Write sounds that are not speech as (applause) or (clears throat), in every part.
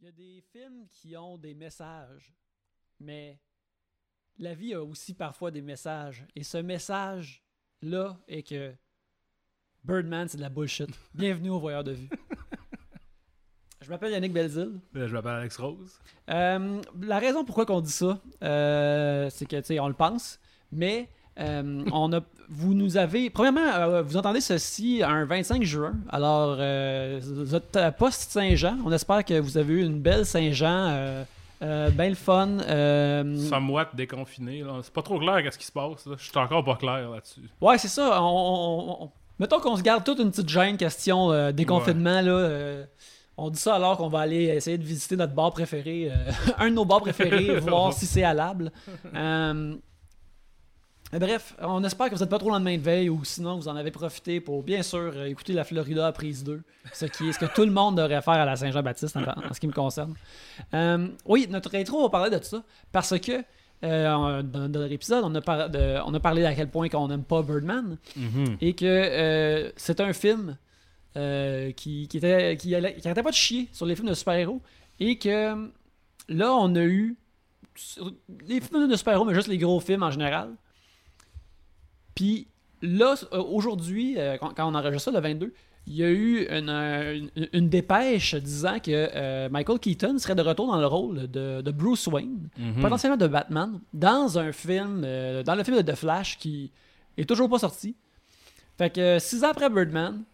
Il y a des films qui ont des messages, mais la vie a aussi parfois des messages. Et ce message-là est que Birdman, c'est de la bullshit. (laughs) Bienvenue au Voyeur de vue. (laughs) Je m'appelle Yannick Belzil. Euh, Je m'appelle Alex Rose. Euh, la raison pourquoi on dit ça, euh, c'est que, tu sais, on le pense, mais euh, on a, vous nous avez... Premièrement, euh, vous entendez ceci un 25 juin. Alors, euh, vous êtes à post-Saint-Jean. On espère que vous avez eu une belle Saint-Jean, euh, bien le fun. euh, Somewhat déconfiné. C'est pas trop clair qu'est-ce qui se passe. là. Je suis encore pas clair là-dessus. Ouais, c'est ça. On, on- on- mettons qu'on se garde toute une petite gêne question euh, déconfinement. Là, on dit ça alors qu'on va aller essayer de visiter notre bar préféré, (laughs) un de nos bars préférés, (laughs) voir si c'est allable. Bref, on espère que vous n'êtes pas trop lendemain de veille ou sinon vous en avez profité pour bien sûr euh, écouter la Florida à prise 2, ce qui est ce que tout le monde devrait faire à la Saint-Jean-Baptiste en, en ce qui me concerne. Euh, oui, notre intro va parler de ça parce que euh, dans, dans l'épisode, on, a de- on a parlé à quel point qu'on n'aime pas Birdman et que euh, c'est un film qui, qui, était, qui, allait- qui arrêtait pas de chier sur les films de super-héros et que là, on a eu les films de super-héros, mais juste les gros films en général. Puis là, euh, aujourd'hui, euh, quand, on enregistre ça, le 22, il y a eu une, euh, une- une dépêche disant que euh, Michael Keaton serait de retour dans le rôle de, de Bruce Wayne Mhm. potentiellement de Batman dans un film, euh, dans le film de The Flash qui est toujours pas sorti. Fait que six ans après Birdman,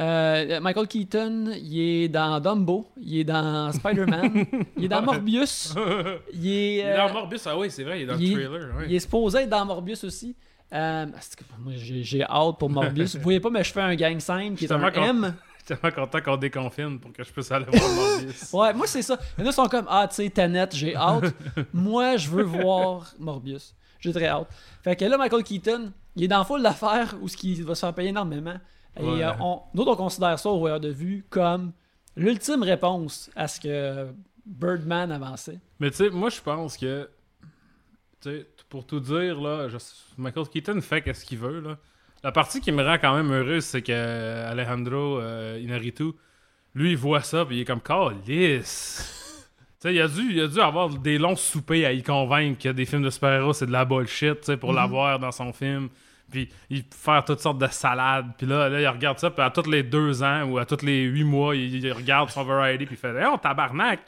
euh, Michael Keaton, il est dans Dumbo, il est dans Spider-Man, (laughs) il est dans Morbius, il est, Il est euh, dans Morbius. Ah oui, c'est vrai, il est dans il le trailer. ouais. il est supposé être dans Morbius aussi. Euh, j'ai hâte pour Morbius. (laughs) Vous voyez pas, mais je fais un gang sign qui est un M. (laughs) Je suis tellement content qu'on déconfine pour que je puisse aller voir Morbius. Ouais, moi c'est ça. Il y en a qui sont comme Ah, tu sais, Tenet, j'ai hâte. moi, je veux voir Morbius. J'ai très hâte. Fait que là, Michael Keaton, il est dans full d'affaires où ce qui va se faire payer énormément. Et Ouais. euh, on, nous, on considère ça au voyeur de vue comme l'ultime réponse à ce que Birdman avançait. Mais tu sais, moi, je pense que. Tu sais, pour tout dire, là, je- Michael Keaton fait qu'est-ce qu'il veut, là. La partie qui me rend quand même heureuse, c'est que Alejandro euh, Inarritu, lui, il voit ça, puis il est comme (laughs) sais, il a, dû, il a dû avoir des longs soupers à y convaincre que des films de super-héros, c'est de la bullshit, tu sais, pour Mhm. l'avoir dans son film. Puis il faire toutes sortes de salades. Puis là, là, il regarde ça, puis à tous les deux ans ou à tous les huit mois, il, il regarde son variety, puis il fait Hey, on tabarnak!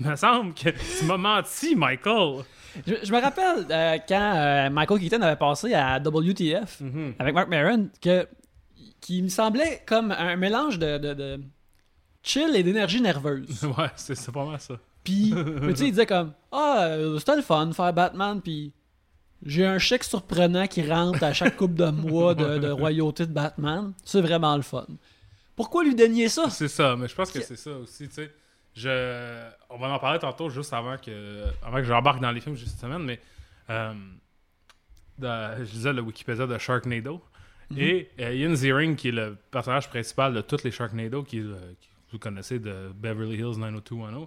Il me semble que tu m'as menti, Michael! Je, je me rappelle euh, quand euh, Michael Keaton avait passé à WTF Mhm. avec Mark Maron, que, qui me semblait comme un mélange de, de- de chill et d'énergie nerveuse. (laughs) Ouais, c'est pas mal ça. Puis, (laughs) tu sais, il disait comme Ah, euh, c'était le fun de faire Batman, puis j'ai un chèque surprenant qui rentre à chaque couple de mois de, de royauté de Batman. C'est vraiment le fun. Pourquoi lui dénier ça? C'est ça, mais je pense que c'est ça aussi, tu sais. Je... On va en parler tantôt, juste avant que, avant que j'embarque dans les films juste cette semaine, mais euh, dans- je disais le Wikipédia de Sharknado. Mhm. Et euh, Ian Ziering, qui est le personnage principal de tous les Sharknado, qui, le- qui vous connaissez de Beverly Hills 90210,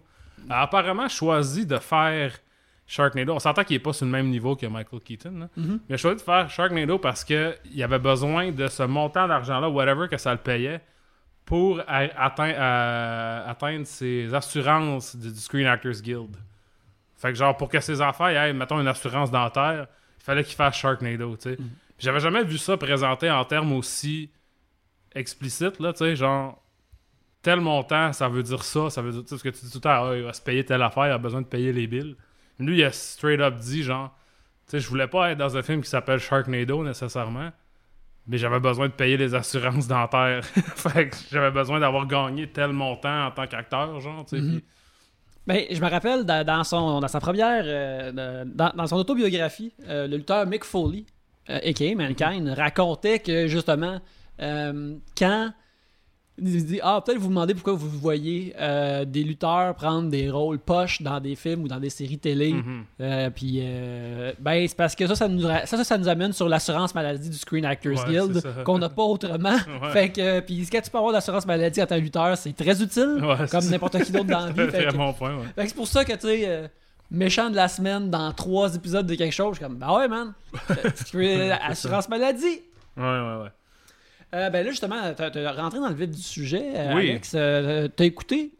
a apparemment choisi de faire Sharknado. On s'entend qu'il n'est pas sur le même niveau que Michael Keaton, là. Mhm. mais a choisi de faire Sharknado parce qu'il avait besoin de ce montant d'argent-là, whatever que ça le payait, pour à- atteindre ses assurances du, du Screen Actors Guild. Fait que genre, pour que ses enfants aient, mettons, une assurance dentaire, il fallait qu'il fasse Sharknado, tu sais. Puis J'avais jamais vu ça présenté en termes aussi explicites, là, tu sais, genre, tel montant, ça veut dire ça, ça veut dire, tu sais, ce que tu dis tout à l'heure, Ah, il va se payer telle affaire, il a besoin de payer les bills. Lui, il a straight up dit, genre, tu sais, je voulais pas être dans un film qui s'appelle Sharknado, nécessairement, mais j'avais besoin de payer les assurances dentaires. (laughs) fait que j'avais besoin d'avoir gagné tel montant en tant qu'acteur, genre, tu sais, Mhm. Ben, je me rappelle dans, dans son, dans sa première, euh, dans, dans son autobiographie, euh, le lutteur Mick Foley, euh, a.k.a. Mankind, racontait que justement, euh, quand dit Ah, peut-être vous vous demandez pourquoi vous voyez euh, des lutteurs prendre des rôles poches dans des films ou dans des séries télé. Mhm. Euh, puis, euh, ben, c'est parce que ça, ça nous, ça, ça, ça nous amène sur l'assurance maladie du Screen Actors Ouais, Guild, qu'on n'a pas autrement. (laughs) Ouais. Fait que, puis, quand tu peux avoir l'assurance maladie à un lutteur, c'est très utile, Ouais, comme n'importe qui d'autre dans la (laughs) vie. Fait fait c'est pour ça que, tu sais, méchant de la semaine dans trois épisodes de quelque chose, je suis comme, bah ouais, man. (laughs) Assurance maladie. Ouais, ouais, ouais. Euh, ben là, justement, t'as t'as rentré dans le vif du sujet, euh, Oui. Alex. Euh, t'as écouté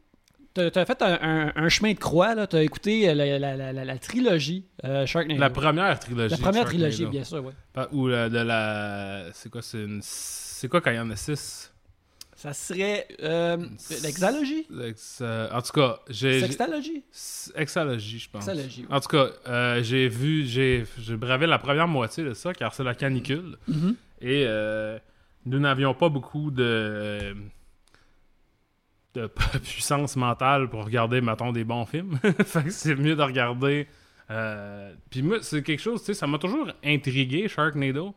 t'as as fait un, chemin de croix, là. T'as écouté euh, la, la- la- trilogie euh, Sharknado. La première trilogie. La première trilogie, bien sûr. Pas- Ou la- de la. C'est quoi, c'est une. C'est quoi quand il y en a six? Ça serait euh, l'exalogie Ex- euh, En tout cas, j'ai. Sextalogie? C'est Exalogie, je pense. Exalogie, ouais. En tout cas, euh, j'ai vu, j'ai bravé la première moitié de ça, car c'est la canicule. Mhm. Et euh, nous n'avions pas beaucoup de, de (laughs) puissance mentale pour regarder, mettons, des bons films. (laughs) fait que c'est mieux de regarder. euh, Puis moi, c'est quelque chose, tu sais, ça m'a toujours intrigué, Sharknado.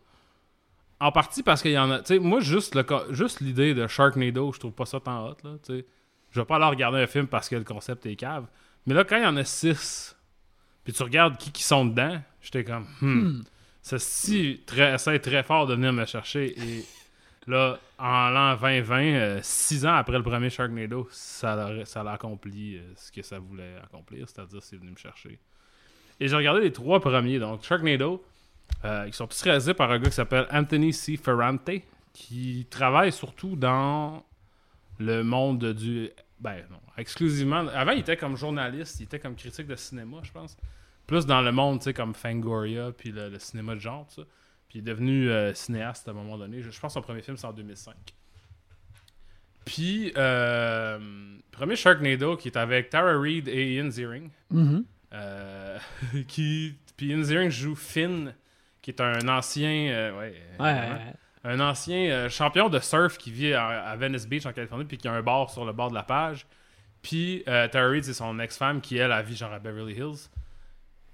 En partie parce qu'il y en a. Tu sais, moi, juste le juste l'idée de Sharknado, je trouve pas ça tant hot, là. Tu sais, je vais pas aller regarder un film parce que le concept est cave. Mais là, quand il y en a six, puis tu regardes qui qui sont dedans, j'étais comme, hmm, ça si très, essaie très fort de venir me chercher. Et là, en l'an 2020, euh, six ans après le premier Sharknado, ça l'a, accompli euh, ce que ça voulait accomplir, c'est-à-dire c'est venu me chercher. Et j'ai regardé les trois premiers, donc Sharknado, euh, qui sont tous réalisés par un gars qui s'appelle Anthony C. Ferrante, qui travaille surtout dans le monde du. Ben non, exclusivement. Avant, il était comme journaliste, il était comme critique de cinéma, je pense. Plus dans le monde, tu sais, comme Fangoria, puis le, le cinéma de genre, tout ça. Puis il est devenu euh, cinéaste à un moment donné. Je, je pense que son premier film, c'est en 2005. Puis, euh, premier Sharknado, qui est avec Tara Reid et Ian Ziering. Mhm. Euh, (laughs) qui, puis Ian Ziering joue Finn, qui est un ancien... euh, ouais, Ouais, évidemment. ouais, un ancien champion de surf qui vit à, à Venice Beach en Californie, puis qui a un bar sur le bord de la page. Puis Tara Reid, c'est son ex-femme qui, elle, a vit genre à Beverly Hills.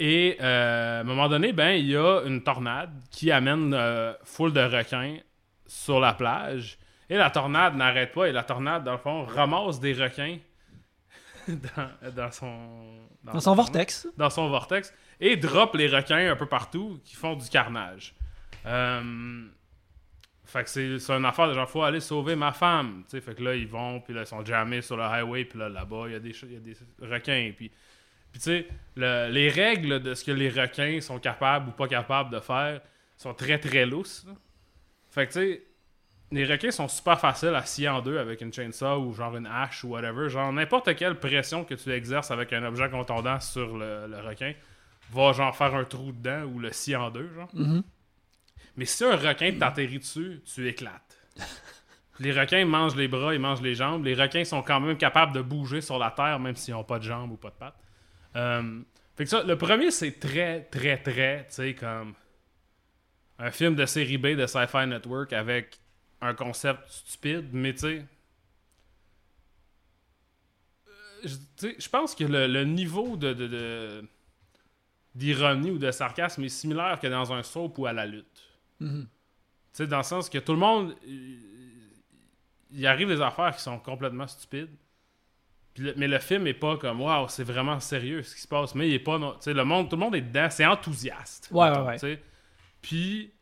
Et euh, à un moment donné, ben, il y a une tornade qui amène euh, foule de requins sur la plage. Et la tornade n'arrête pas. Et la tornade, dans le fond, ramasse des requins (laughs) dans, dans son... Dans son vortex. dans son vortex et drop les requins un peu partout qui font du carnage. Euh, fait que c'est une affaire de genre, faut aller sauver ma femme. Fait que là, ils vont, puis là, ils sont jammés sur le highway, puis là, là-bas, il y, a des ch- il y a des requins. Puis, puis tu sais, le- les règles de ce que les requins sont capables ou pas capables de faire sont très, très lousses. là. Fait que tu sais, les requins sont super faciles à scier en deux avec une chainsaw ou genre une hache ou whatever. Genre, n'importe quelle pression que tu exerces avec un objet contondant sur le, le requin va genre faire un trou dedans ou le scier en deux, genre. Mhm. Mais si un requin t'atterrit dessus, tu éclates. (laughs) Les requins mangent les bras, ils mangent les jambes. Les requins sont quand même capables de bouger sur la terre, même s'ils n'ont pas de jambes ou pas de pattes. Euh, fait que ça, le premier, c'est très, très, très, tu sais, comme un film de série B de Sci-Fi Network avec un concept stupide, mais tu sais. euh, Je pense que le, le niveau de, d'ironie ou de sarcasme est similaire que dans un soap ou à la lutte. Mhm. Tu sais, dans le sens que tout le monde. Il arrive des affaires qui sont complètement stupides. Le- mais le film est pas comme waouh, c'est vraiment sérieux ce qui se passe. Mais il est pas. non- Tu sais, le monde, tout le monde est dedans, c'est enthousiaste. Ouais, mettons, ouais, ouais. Puis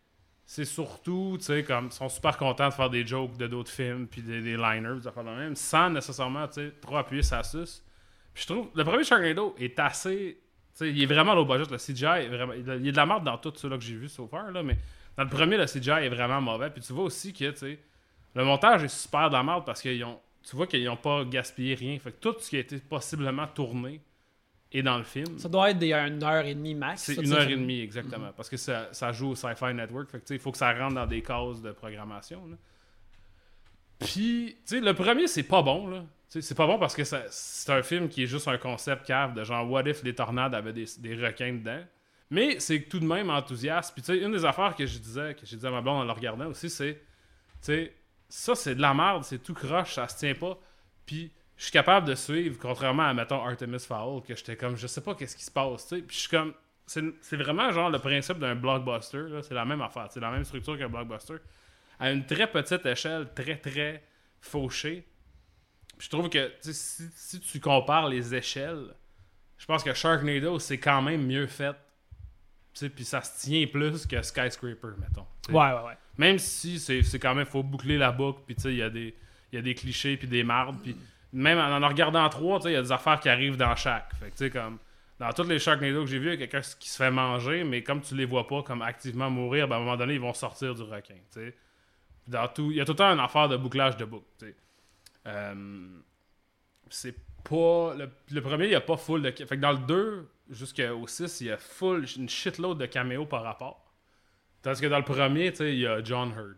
c'est surtout, tu sais, comme ils sont super contents de faire des jokes de d'autres films, puis des, des liners, des affaires de même, sans nécessairement, tu sais, trop appuyer sa suce. Puis je trouve, le premier Sharknado est assez. Tu sais, il est vraiment low budget. Le CGI est vraiment. Il y a de la merde dans tout ceux-là que j'ai vu so far, là, mais dans le premier, le CGI est vraiment mauvais. Puis tu vois aussi que, tu sais, le montage est super de la merde parce qu'ils ont. Tu vois qu'ils n'ont pas gaspillé rien. Fait que tout ce qui a été possiblement tourné est dans le film. Ça doit être des une heure et demie max. C'est une heure et demie, exactement. Parce que ça, ça joue au Sci-Fi Network. Fait que, il faut que ça rentre dans des cases de programmation. là. Puis, tu sais, le premier, c'est pas bon, là. C'est pas bon parce que c'est un film qui est juste un concept cave de genre, what if les tornades avaient des, des requins dedans? Mais c'est tout de même enthousiaste. Puis, tu sais, une des affaires que je disais, que j'ai dit à ma blonde en le regardant aussi, c'est, tu sais, ça, c'est de la merde, c'est tout croche, ça se tient pas. Puis, je suis capable de suivre, contrairement à, mettons, Artemis Fowl, que j'étais comme, je sais pas qu'est-ce qui se passe, tu sais. Puis, je suis comme, c'est vraiment genre le principe d'un blockbuster, c'est la même affaire, c'est la même structure qu'un blockbuster, à une très petite échelle, très, très fauchée. Puis, je trouve que, si, si tu compares les échelles, je pense que Sharknado, c'est quand même mieux fait. Puis ça se tient plus que Skyscraper, mettons. Ouais, ouais, ouais. Même si c'est quand même, faut boucler la boucle, puis il y, a des- y a des clichés, puis des mardes, puis même en en regardant trois, il y a des affaires qui arrivent dans chaque. Fait que tu sais, comme, dans tous les Sharknado que j'ai vus, il y a quelqu'un qui se fait manger, mais comme tu les vois pas comme activement mourir, ben, à un moment donné, ils vont sortir du requin, tu sais. Dans tout, il y a tout le temps une affaire de bouclage de boucle. Euh, c'est pas. Le, le premier, il y a pas full de. Fait que dans le 2 jusqu'au 6, il y a full, une shitload de caméos par rapport. Tandis que dans le premier, tu sais, il y a John Hurd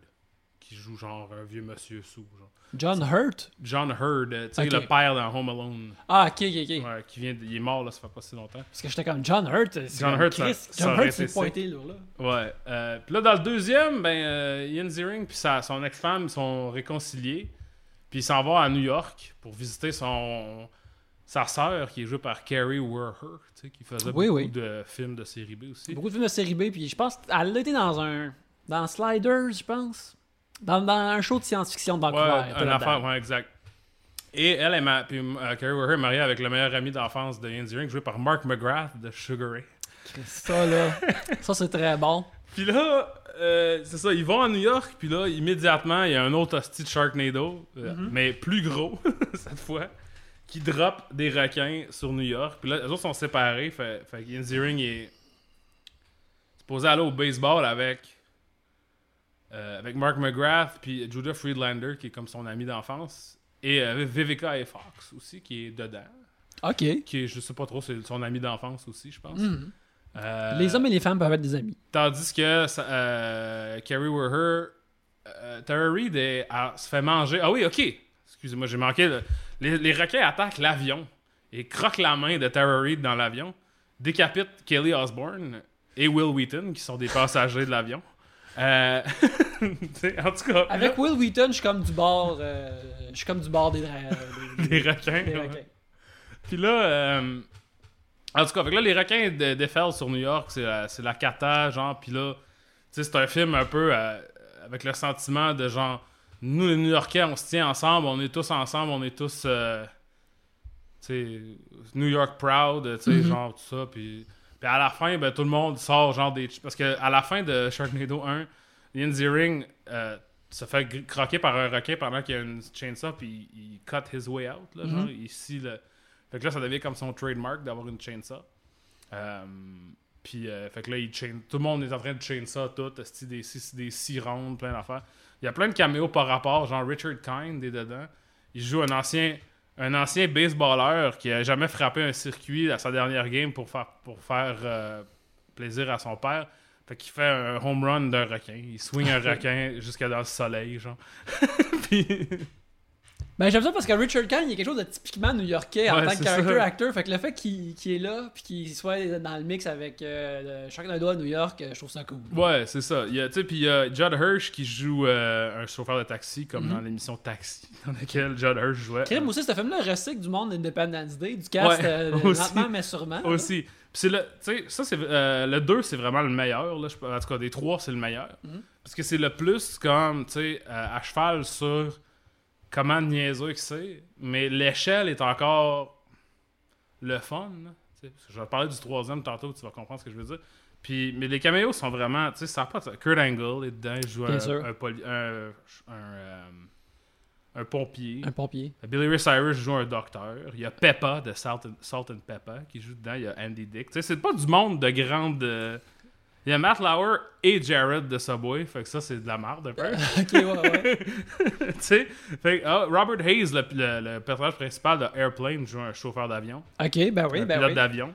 qui joue genre un vieux monsieur sous. Genre. John Hurt? John Hurd, euh, tu sais, le père dans Home Alone. Ah, ok, ok, ok. Ouais, qui vient de- il est mort là, ça fait pas si longtemps. Parce que j'étais comme John Hurt. c'est John Hurt, Chris. ça John Hurt, c'est pointé là. là. Ouais. Euh, puis là, dans le deuxième, ben, euh, Ian Ziering puis son ex-femme sont réconciliés. Puis ils s'en vont à New York pour visiter son sa sœur, qui est jouée par Carrie Werher, qui faisait Oui, beaucoup oui. de films de série B aussi. Beaucoup de films de série B, puis je pense qu'elle été dans un. Dans Sliders, je pense. Dans, dans un show de science-fiction de Ouais, Vancouver. elle était une là-dedans. affaire, ouais, exact. Et elle est ma... puis, euh, Carrie Werher est mariée avec le meilleur ami d'enfance de Ian Ziering, joué par Mark McGrath de Sugar Ray. Ça, là. ça, c'est très bon. Puis là, euh, c'est ça, ils vont à New York, puis là, immédiatement, il y a un autre hostie de Sharknado, euh, Mhm. mais plus gros, (laughs) cette fois, qui drop des requins sur New York. Puis là, les autres sont séparés, fait, fait Ziering est supposé aller au baseball avec, euh, avec Mark McGrath, puis Judah Friedlander, qui est comme son ami d'enfance, et euh, Vivica A. Fox aussi, qui est dedans, Ok. qui est, je sais pas trop, c'est son ami d'enfance aussi, je pense. Mhm. Euh, Les hommes et les femmes peuvent être des amis. Tandis que euh, Carrie Werher, Tara Reid se fait manger. Ah oui, ok. Excusez-moi, j'ai manqué. le- Les, les requins attaquent l'avion et croquent la main de Tara Reid dans l'avion, décapitent Kelly Osbourne et Will Wheaton, qui sont des passagers de l'avion. Euh, (laughs) en tout cas, Avec Will Wheaton, je suis comme du bord. euh, je suis comme du bord des. des- requins. des ouais. requins. Puis là, euh, en tout cas, que là, les requins de- déferlent sur New York, c'est la, la cata, genre, puis là, tu sais, c'est un film un peu euh, avec le sentiment de genre, nous les New Yorkais, on se tient ensemble, on est tous ensemble, on est tous, euh, New York proud, tu sais, Mhm. genre, tout ça, puis. Puis à la fin, ben, tout le monde sort genre des... Parce que à la fin de Sharknado 1, Ian Ziering euh, se fait croquer par un requin pendant qu'il y a une chainsaw, puis il, il cut his way out, là, genre, Mhm. le... Fait que là, ça devient comme son trademark d'avoir une chainsaw. Euh, puis, euh, fait que là, il chain... tout le monde est en train de chainsaw tout, des, six- des six rondes, plein d'affaires. Il y a plein de caméos par rapport, genre Richard Kind est dedans. Il joue un ancien, un ancien baseballeur qui a jamais frappé un circuit à sa dernière game pour faire, pour faire euh, plaisir à son père. Fait qu'il fait un home run d'un requin. Il swing un (laughs) requin jusqu'à dans le soleil, genre. (laughs) (laughs) Puis- Ben, j'aime ça parce que Richard Kahn, il y a quelque chose de typiquement new-yorkais en Ouais, tant que character ça. actor. Fait que le fait qu'il qu'il est là, puis qu'il soit dans le mix avec euh, le Sharknado à New York, euh, je trouve ça cool. Ouais, c'est ça. Il y a, tu sais, puis il y a Judd Hirsch qui joue euh, un chauffeur de taxi, comme Mhm. dans l'émission Taxi, (laughs) dans laquelle Judd Hirsch jouait. Crime aussi, ce film-là recycle du monde d'Independence Day, du cast Ouais, euh, (laughs) aussi. lentement mais sûrement. Aussi. Puis le, tu sais, ça c'est le 2 c'est vraiment le meilleur là, je- en tout cas des trois c'est le meilleur. Mhm. Parce que c'est le plus comme tu sais à cheval sur comment niaiseux que c'est, mais l'échelle est encore le fun. là, je vais parler du troisième tantôt, tu vas comprendre ce que je veux dire. Puis, mais les caméos sont vraiment, tu sais, ça pas. Kurt Angle est dedans, il joue Bien un, sûr. un, poli- un, un, euh, un pompier. Un pompier. Billy Ray Cyrus joue un docteur. Il y a Peppa de Salt and, Salt and Peppa qui joue dedans. Il y a Andy Dick. Tu sais, c'est pas du monde de grande. euh, Il y a Matt Lauer et Jared de Subway. Fait que ça, c'est de la merde un peu. (laughs) ok, ouais, ouais. (laughs) tu sais. Fait que, ah, Robert Hayes, le, le- le personnage principal de Airplane, joue un chauffeur d'avion. Ok, ben oui, un ben pilote oui. d'avion.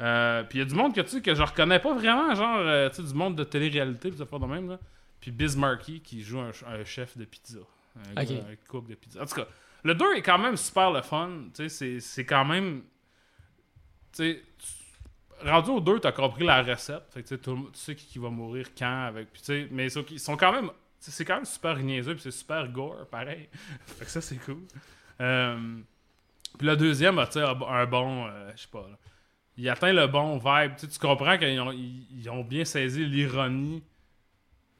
Euh, puis il y a du monde que tu sais que je reconnais pas vraiment, genre, euh, tu sais, du monde de télé-réalité, pis ça fait de même, là. Puis Biz Markie qui joue un, ch- un chef de pizza. Un, Ok. gars, un cook de pizza. En tout cas, le 2 est quand même super le fun. Tu sais, c'est- quand même. Tu sais, rendu au 2, t'as compris la recette. Fait tout tu sais qui, va mourir quand. avec puis Mais qu'ils sont quand même. C'est quand même super niaiseux, puis c'est super gore, pareil. (laughs) fait que ça, c'est cool. Euh, puis le deuxième a un bon- euh, je sais pas. Il atteint le bon vibe. Tu comprends qu'ils ont, ils, ils ont bien saisi l'ironie,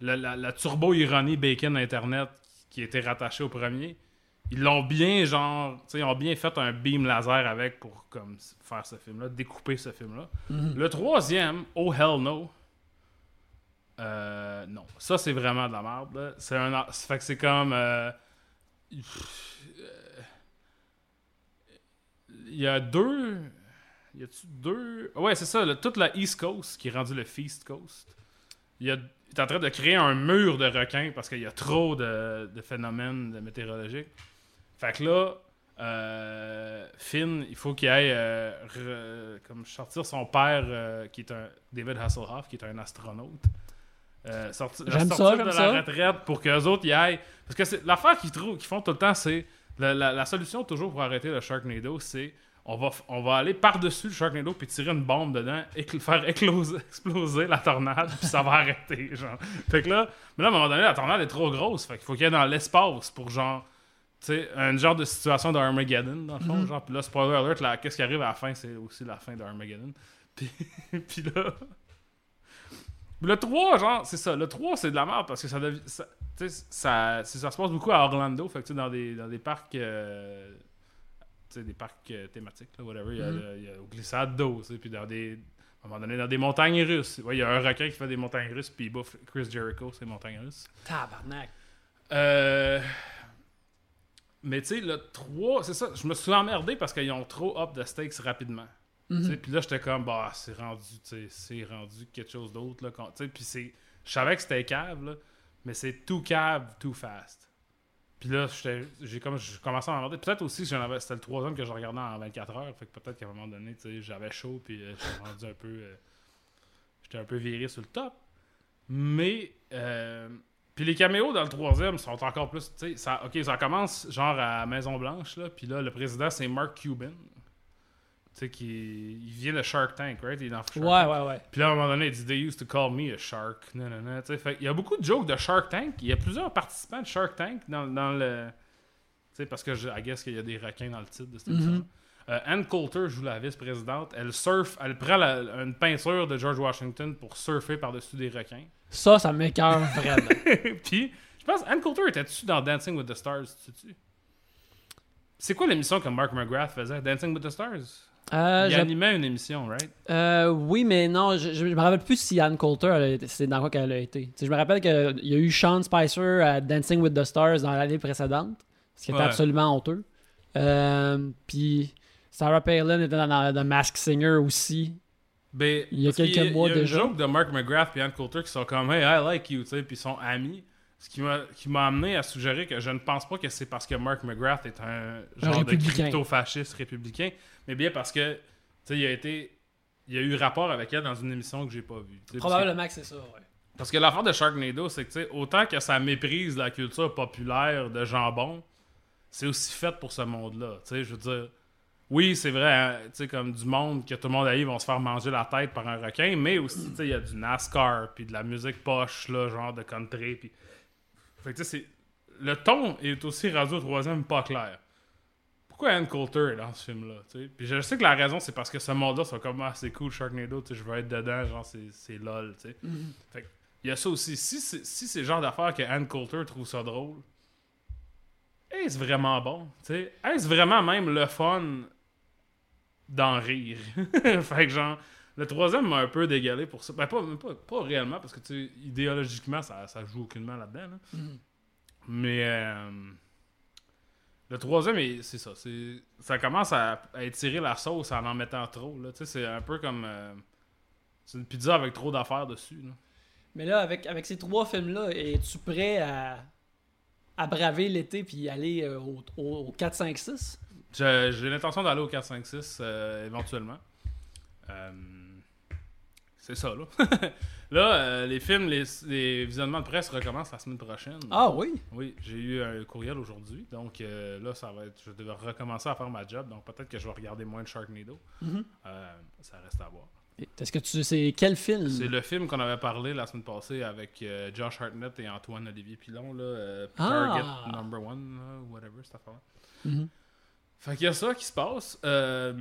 la, la- la turbo-ironie bacon Internet qui était rattachée au premier. Ils l'ont bien, genre, tu sais, ils ont bien fait un beam laser avec pour comme, faire ce film-là, découper ce film-là. Mhm. Le troisième, Oh Hell No. Euh, non, ça c'est vraiment de la merde. là. C'est un, fait que c'est comme. euh, Il y a deux. Y a-tu deux. Ouais, c'est ça, là, toute la East Coast qui est rendue le Feast Coast. Il, y a, est en train de créer un mur de requins parce qu'il y a trop de, de phénomènes de météorologiques. Fait que là, euh, Finn, il faut qu'il aille euh, re- comme sortir son père, euh, qui est un David Hasselhoff, qui est un astronaute. Sortir ça, de la ça. retraite pour qu'eux autres y aillent. Parce que c'est l'affaire qu'ils trouvent, qu'ils font tout le temps, c'est la, la- la solution toujours pour arrêter le Sharknado, c'est on va, on va aller par-dessus le Sharknado puis tirer une bombe dedans, écl- faire éclose- (laughs) exploser la tornade, puis ça va arrêter. Genre. Fait que là, mais là, à un moment donné, la tornade est trop grosse. Fait qu'il faut qu'il y ait dans l'espace pour genre. Sais, un genre de situation d'Armageddon, dans le fond. Genre, puis là, spoiler alert, qu'est-ce qui arrive à la fin, c'est aussi la fin d'Armageddon. (laughs) Puis, puis là. Le 3, genre, c'est ça. Le 3, c'est de la merde parce que ça devient. Ça, ça, ça se passe beaucoup à Orlando. Fait que, dans des, dans des parcs. euh, tu sais, des parcs euh, thématiques, là, whatever. Il y a, Mhm. le- il y a d'eau, puis dans des. À un moment donné, dans des montagnes russes. Ouais, il y a un requin qui fait des montagnes russes, puis il bouffe Chris Jericho, ces montagnes russes. Tabarnak. Euh, Mais tu sais, le 3, c'est ça, je me suis emmerdé parce qu'ils ont trop up de stakes rapidement. Mhm. Puis là, j'étais comme, bah, c'est rendu, c'est rendu quelque chose d'autre. Puis c'est, je savais que c'était cave, là, mais c'est too cave, too fast. Puis là, j'étais- j'ai comme, je commençais à m'emmerder. Peut-être aussi, c'était le troisième que je regardais en 24 heures. Fait que peut-être qu'à un moment donné, j'avais chaud, puis euh, j'étais rendu un peu. euh, j'étais un peu viré sur le top. Mais. euh, puis les caméos dans le troisième sont encore plus. Ça, ok, ça commence genre à Maison-Blanche, là. Puis là, le président, c'est Mark Cuban. Tu sais, qui il vient de Shark Tank, right? Il est dans Shark Ouais, Tank. ouais, ouais. Puis là, à un moment donné, il dit They used to call me a shark. Non, non, non. Tu sais, fait, il y a beaucoup de jokes de Shark Tank. Il y a plusieurs participants de Shark Tank dans, dans le. Tu sais, parce que je I guess qu'il y a des requins dans le titre de cette Mhm. émission. Euh, Ann Coulter joue la vice-présidente. Elle surfe, elle prend la- une peinture de George Washington pour surfer par-dessus des requins. Ça, ça m'écœure vraiment. (laughs) Puis, je pense, Ann Coulter était-tu dans Dancing with the Stars, tu sais-tu? C'est quoi l'émission que Mark McGrath faisait? Dancing with the Stars? Euh, il animait une émission, right? euh, oui, mais non, je, je me rappelle plus si Anne Coulter, c'est dans quoi qu'elle a été. Je me rappelle qu'il y a eu Sean Spicer à Dancing with the Stars dans l'année précédente, ce qui était absolument honteux. Euh, Puis Sarah Palin était dans, dans The Mask Singer aussi. Ben, Il y a quelques mois il y a déjà. une joke de Mark McGrath et Ann Coulter qui sont comme Hey, I like you, tu sais, puis ils sont amis. Ce qui m'a amené à suggérer que je ne pense pas que c'est parce que Mark McGrath est un genre de crypto-fasciste républicain, mais bien parce que, tu sais, il a été. Il a eu rapport avec elle dans une émission que j'ai pas vue. Probablement que c'est ça, ouais. Parce que l'affaire de Sharknado, c'est que, tu sais, autant que ça méprise la culture populaire de jambon, c'est aussi fait pour ce monde-là. Tu sais, je veux dire, oui, c'est vrai, hein, tu sais, comme du monde que tout le monde arrive, vont se faire manger la tête par un requin, mais aussi, tu sais, il y a du NASCAR, puis de la musique poche, là, genre de country, puis... Fait que, tu sais, c'est... Le ton est aussi au troisième pas clair. Pourquoi Ann Coulter est dans ce film-là, tu sais? Puis je sais que la raison, c'est parce que ce monde-là, c'est comme, ah, c'est cool, Sharknado, tu sais, je veux être dedans, genre, c'est, lol, tu sais. Fait que, il y a ça aussi. Si c'est, si c'est le genre d'affaire que Ann Coulter trouve ça drôle, est-ce vraiment bon? tu sais? Est-ce vraiment même le fun d'en rire? (laughs) fait que genre, le troisième m'a un peu dégalé pour ça. Ben, pas, pas, pas réellement, parce que tu sais, idéologiquement, ça, ça joue aucunement là-dedans. là. Mhm. Mais euh, le troisième, c'est ça. ça commence à, à étirer la sauce en en mettant trop. Tu sais, C'est un peu comme. euh, c'est une pizza avec trop d'affaires dessus. là. Mais là, avec, avec ces trois films-là, es-tu prêt à, à braver l'été puis aller euh, au, au, au 4, 5, 6? Je- J'ai l'intention d'aller au 4-5-6 euh, éventuellement. Euh, c'est ça, là. (laughs) là, euh, les films, les, les visionnements de presse recommencent la semaine prochaine. Ah oui? Oui, j'ai eu un courriel aujourd'hui. Donc là, ça va être. Je devais recommencer à faire ma job. Donc peut-être que je vais regarder moins de Sharknado. Mhm. Euh, ça reste à voir. Est-ce que tu sais quel film? C'est le film qu'on avait parlé la semaine passée avec euh, Josh Hartnett et Antoine Olivier Pilon, là, euh, Ah. Target Number One, là, whatever, cette affaire-là. Mhm. Fait qu'il y a ça qui se passe. euh,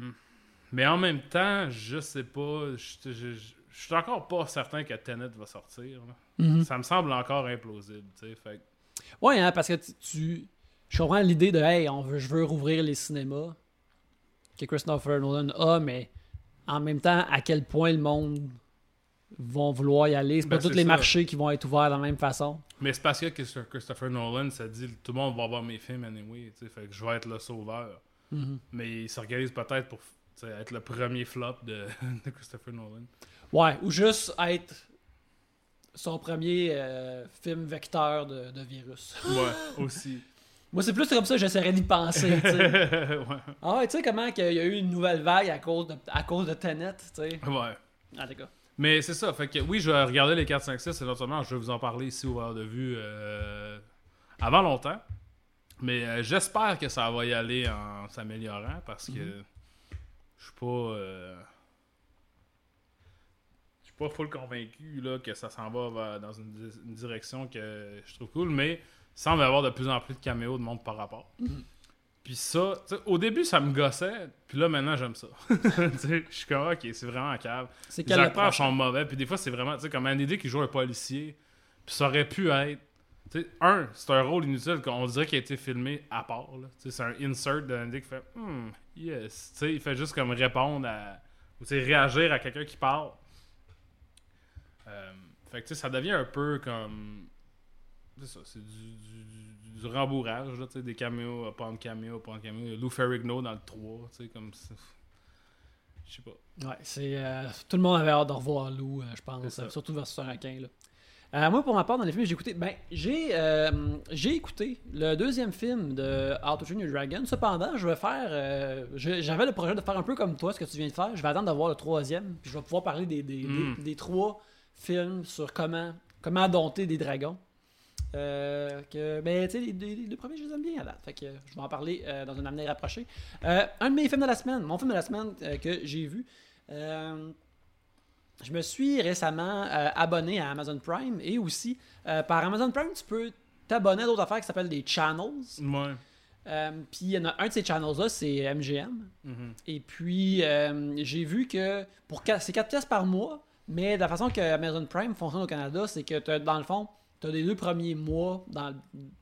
mais en même temps, je sais pas. Je, je- je- je suis encore pas certain que Tenet va sortir. Mhm. Ça me semble encore implausible. tu sais, Fait Ouais, hein, parce que tu- tu. Je comprends l'idée de Hey, on veut, je veux rouvrir les cinémas que Christopher Nolan a, mais en même temps, à quel point le monde vont vouloir y aller? C'est Ben, pas tous les ça. marchés qui vont être ouverts de la même façon. Mais c'est parce que Christopher Nolan ça dit tout le monde va voir mes films anyway. Fait que je vais être le sauveur. Mhm. Mais il s'organise peut-être pour être le premier flop de, (laughs) de Christopher Nolan. Ouais, ou juste être son premier euh, film vecteur de, de virus. Ouais, (laughs) aussi. Moi, c'est plus comme ça que j'essaierais d'y penser. (laughs) ouais. ah ouais, tu sais comment qu'il y a eu une nouvelle vague à cause de, à cause de Tenet, tu sais. Ouais. Ah, d'accord. Mais c'est ça, fait que oui, je vais regarder les 4, 5, 6 éventuellement, je vais vous en parler ici au verre de vue euh, avant longtemps. Mais euh, j'espère que ça va y aller en s'améliorant parce que Mhm. je suis pas. euh, je suis pas full convaincu là, que ça s'en va vers- dans une, di- une direction que je trouve cool, mais il semble y avoir de plus en plus de caméos de monde par rapport. Mhm. Puis ça, au début ça me gossait, puis là maintenant j'aime ça. (laughs) Je suis comme, ok, c'est vraiment cave. C'est Les acteurs sont mauvais, puis des fois, c'est vraiment, tu sais, comme Andy Dick qui joue un policier, puis ça aurait pu être. Un, c'est un rôle inutile qu'on dirait qu'il a été filmé à part. c'est un insert de Andy qui fait Hmm, yes. Il fait juste comme répondre à. Ou tu sais, réagir à quelqu'un qui parle. Euh, fait que tu sais, ça devient un peu comme. C'est ça, c'est du, du, du- du rembourrage, là, tu sais, des caméos, upon cameo, upon cameo. Lou Ferrigno dans le 3, tu sais, comme. Je sais pas. Ouais, c'est. euh, tout le monde avait hâte de revoir Lou, euh, je pense. Surtout versus un requin, là. Euh, moi, pour ma part, dans les films que j'ai écouté, ben, j'ai, euh, j'ai écouté le deuxième film de How to Train Your Dragon. Cependant, je vais faire. euh, j'avais le projet de faire un peu comme toi, ce que tu viens de faire. Je vais attendre de voir le troisième, puis je vais pouvoir parler des, des, Mm. des- des trois films sur comment, comment dompter des dragons. Que, ben, tu sais, les, les- les deux premiers, je les aime bien à date. Fait que je vais en parler dans un avenir rapproché. Un de mes films de la semaine, mon film de la semaine que j'ai vu. Je me suis récemment euh, abonné à Amazon Prime et aussi euh, par Amazon Prime, tu peux t'abonner à d'autres affaires qui s'appellent des channels. Ouais. Euh, puis il y en a un de ces channels-là, c'est MGM. Mhm. Et puis, j'ai vu que pour c'est 4 pièces par mois, mais la façon que Amazon Prime fonctionne au Canada, c'est que dans le fond, tu as les deux premiers mois dans,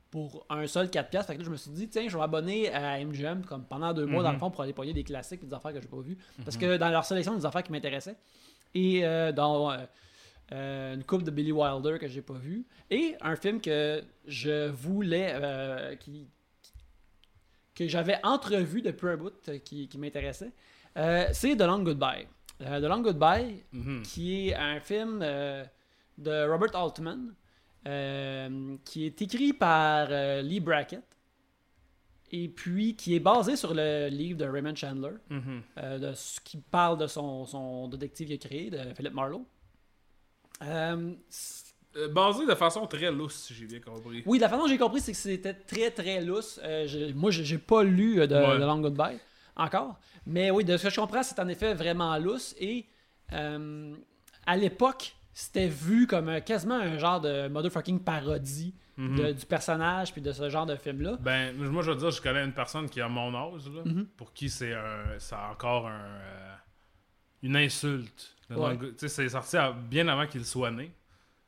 pour un seul 4 pièces. Fait que là, je me suis dit, tiens, je vais m'abonner à MGM comme pendant deux mois, dans le Mhm. fond, pour aller pogner des classiques et des affaires que j'ai pas vues. Parce que dans leur sélection, il y a des affaires qui m'intéressaient. Et euh, dans euh, euh, une coupe de Billy Wilder que j'ai pas vu. Et un film que je voulais. qui, que j'avais entrevu depuis un bout qui, qui m'intéressait. C'est The Long Goodbye. The Long Goodbye, Mhm. qui est un film de Robert Altman, qui est écrit par Lee Brackett, et puis qui est basé sur le livre de Raymond Chandler, Mhm. euh, de qui parle de son, son détective qu'il a créé, de Philip Marlowe. Euh, Euh, basé de façon très lousse, si j'ai bien compris. oui, la façon dont j'ai compris, c'est que c'était très très lousse. Euh, je- moi, j'ai pas lu de, Ouais. de Long Goodbye encore. Mais oui, de ce que je comprends, c'est en effet vraiment lousse. Et à l'époque, c'était vu comme quasiment un genre de motherfucking parodie Mhm. de- du personnage puis de ce genre de film-là. Ben, moi, je veux dire, je connais une personne qui a mon âge, là, Mhm. pour qui c'est encore un, euh, une insulte. Ouais. long- Tu sais, c'est sorti à- bien avant qu'il soit né.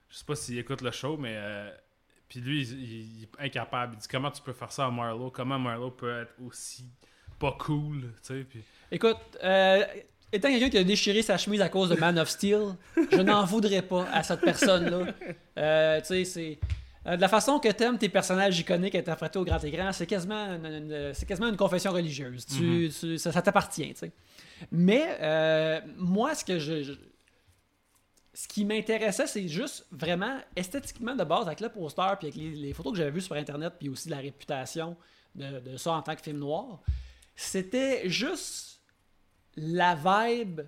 Je sais pas s'il écoute le show, mais. euh, puis lui, il, il- il est incapable. Il dit comment tu peux faire ça à Marlowe? Comment Marlowe peut être aussi pas cool. Puis... Écoute, euh, étant quelqu'un qui a déchiré sa chemise à cause de Man of Steel, je n'en voudrais pas à cette personne-là. Euh, tu sais, c'est. Euh, de la façon que t'aimes tes personnages iconiques interprétés au grand écran, c'est quasiment une, une- c'est quasiment une confession religieuse. Tu, Mhm. tu- ça ça t'appartient, tu sais. Mais euh, moi, ce que je, je- ce qui m'intéressait, c'est juste vraiment esthétiquement de base avec le poster puis avec les, les photos que j'avais vues sur internet puis aussi la réputation de, de ça en tant que film noir. C'était juste la vibe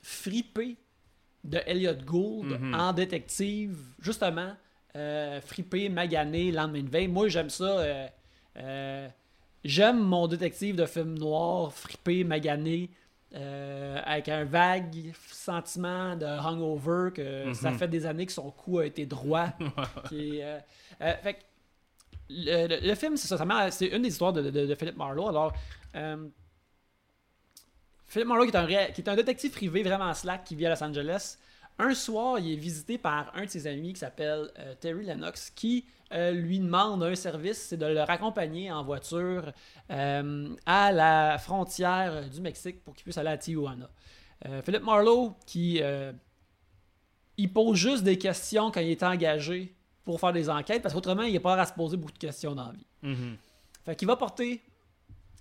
fripée de Elliot Gould Mhm. en détective, justement, euh, fripé, magané, lendemain de veille. Moi, j'aime ça. euh, euh, j'aime mon détective de film noir, fripé, magané, avec un vague sentiment de hangover, que Mhm. ça fait des années que son cou a été droit. (laughs) qui est, fait que le, le- le film, c'est ça, c'est une des histoires de, de, de Philip Marlowe. Alors, euh, Philip Marlowe, qui est, un qui est un détective privé vraiment slack qui vit à Los Angeles, un soir, il est visité par un de ses amis qui s'appelle euh, Terry Lennox, qui euh, lui demande un service, c'est de le raccompagner en voiture euh, à la frontière du Mexique pour qu'il puisse aller à Tijuana. Philip Marlowe, qui il pose juste des questions quand il est engagé pour faire des enquêtes, parce qu'autrement, il n'est pas à se poser beaucoup de questions dans la vie. Mhm. Fait qu'il va porter.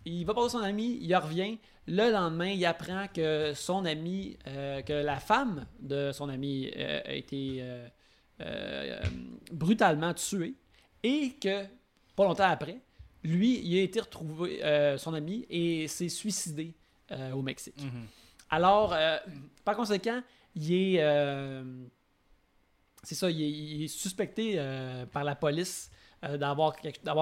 Il va porter son ami, il revient. Le lendemain, il apprend que son ami, euh, que la femme de son ami euh, a été euh, brutalement tuée et que, pas longtemps après, lui, il a été retrouvé, euh, son ami, et s'est suicidé au Mexique. Mhm. Alors, par conséquent, il est. c'est ça, il est, il est suspecté par la police d'avoir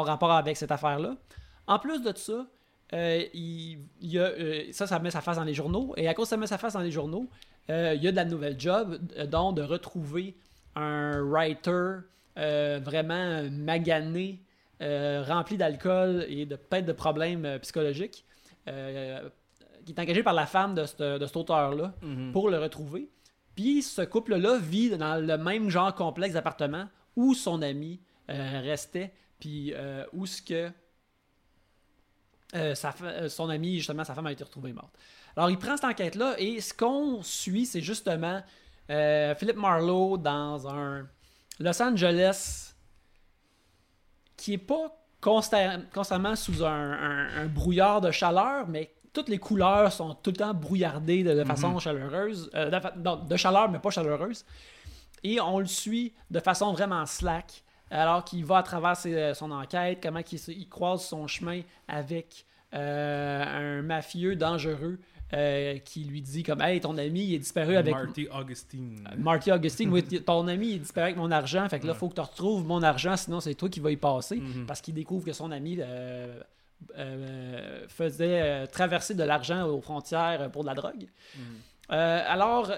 rapport avec cette affaire-là. En plus de ça, euh, il, il a, euh, ça, ça met sa face dans les journaux. Et à cause que ça met sa face dans les journaux, euh, il y a de la nouvelle job, dont de retrouver un writer vraiment magané, rempli d'alcool et de peut-être de problèmes psychologiques, qui est engagé par la femme de, ce- de cet auteur-là Mhm. pour le retrouver. Puis ce couple-là vit dans le même genre complexe d'appartement où son ami restait, puis où ce que euh, sa euh, son ami, justement, sa femme a été retrouvée morte. Alors il prend cette enquête-là et ce qu'on suit, c'est justement euh, Philip Marlowe dans un Los Angeles qui est pas constamment sous un, un- un brouillard de chaleur, mais toutes les couleurs sont tout le temps brouillardées de, de façon chaleureuse, euh, de, non, de chaleur mais pas chaleureuse. Et on le suit de façon vraiment slack, alors qu'il va à travers ses- son enquête, comment il, se- il croise son chemin avec euh, un mafieux dangereux euh, qui lui dit comme Hey, ton ami il est disparu avec Marty Augustine. Marty Augustine, oui, (laughs) ton ami il disparaît avec mon argent, fait que là, il faut que tu retrouves mon argent, sinon c'est toi qui vas y passer. Mhm. Parce qu'il découvre que son ami euh, euh, faisait euh, traverser de l'argent aux frontières pour de la drogue. Mhm. Euh, alors,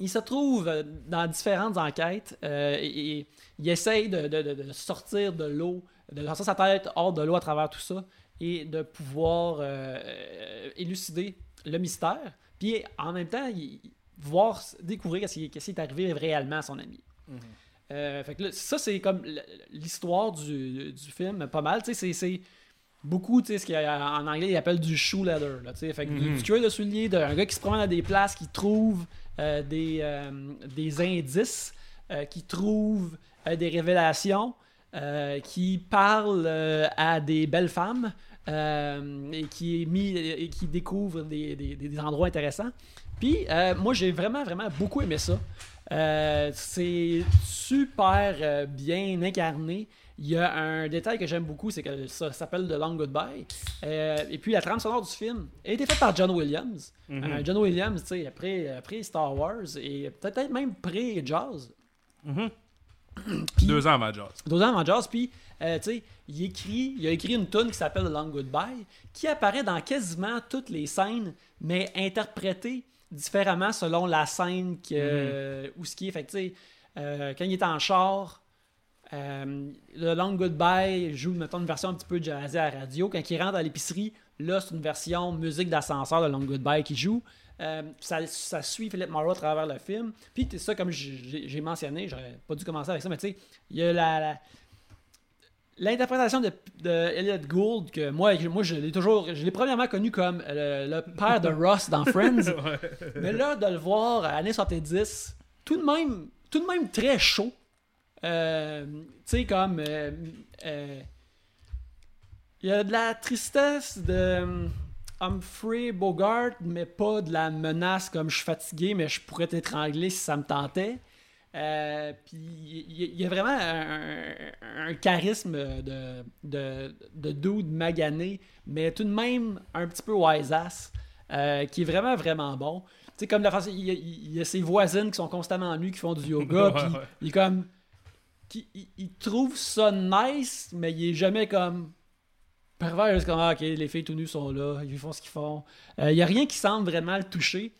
il se trouve euh, dans différentes enquêtes euh, et, et il essaye de, de- de- sortir de l'eau, de lancer sa tête hors de l'eau à travers tout ça et de pouvoir euh, élucider le mystère. Puis en même temps, il- voir, découvrir qu'est-ce qui, est arrivé réellement à son ami. Mhm. Euh, fait que là, ça, c'est comme l'histoire du, du film, pas mal. C'est- beaucoup, tu sais, ce qu'en anglais, ils appellent du shoe leather. Là, fait que du- Mhm. du tueur de souliers, d'un gars qui se promène à des places, qui trouve des, euh, des indices, euh, qui trouve euh, des révélations, euh, qui parle euh, à des belles femmes. euh, et qui est des, endroits intéressants. Puis euh, moi j'ai vraiment vraiment beaucoup aimé ça. Euh, c'est super euh, bien incarné. Il y a un détail que j'aime beaucoup, c'est que ça s'appelle The Long Goodbye. Euh, et puis la trame sonore du film a été faite par John Williams. Mhm. Euh, John Williams, tu sais, après, après Star Wars et peut-être même pré-Jazz. Mhm. (clears throat) Deux ans avant Jazz. Deux ans avant Jazz, puis euh, tu sais, il écrit, il a écrit une tune qui s'appelle The Long Goodbye, qui apparaît dans quasiment toutes les scènes, mais interprétée différemment selon la scène que, où ce qui est. Fait que, tu sais, quand il est en char, euh, le Long Goodbye joue, mettons, une version un petit peu jazzée à la radio. Quand il rentre à l'épicerie, là, c'est une version musique d'ascenseur de Long Goodbye qui joue. Euh, ça, ça suit Philip Marlowe à travers le film. Puis, c'est ça, comme j'ai mentionné, j'aurais pas dû commencer avec ça, mais tu sais, il y a la- L'interprétation de, de Elliot Gould, que moi, moi je l'ai toujours. Je l'ai premièrement connu comme le, père de Ross dans Friends. (laughs) mais là, de le voir à l'année 70, tout de même, tout de même très chaud. Euh, tu sais, comme. euh, euh, Il y a de la tristesse de Humphrey Bogart, mais pas de la menace comme je suis fatigué, mais je pourrais t'étrangler si ça me tentait. Puis il y, a vraiment un, un charisme de, de, de dude magané, mais tout de même un petit peu wise-ass, euh, qui est vraiment, vraiment bon. Tu sais, comme la façon, il y, a, il y a ses voisines qui sont constamment nues, qui font du yoga, (laughs) puis il est comme. Qui- il, il trouve ça nice, mais il est jamais comme. Pervers, juste comme, ah, ok, les filles tout nues sont là, ils font ce qu'ils font. Euh, Il y a rien qui semble vraiment le toucher,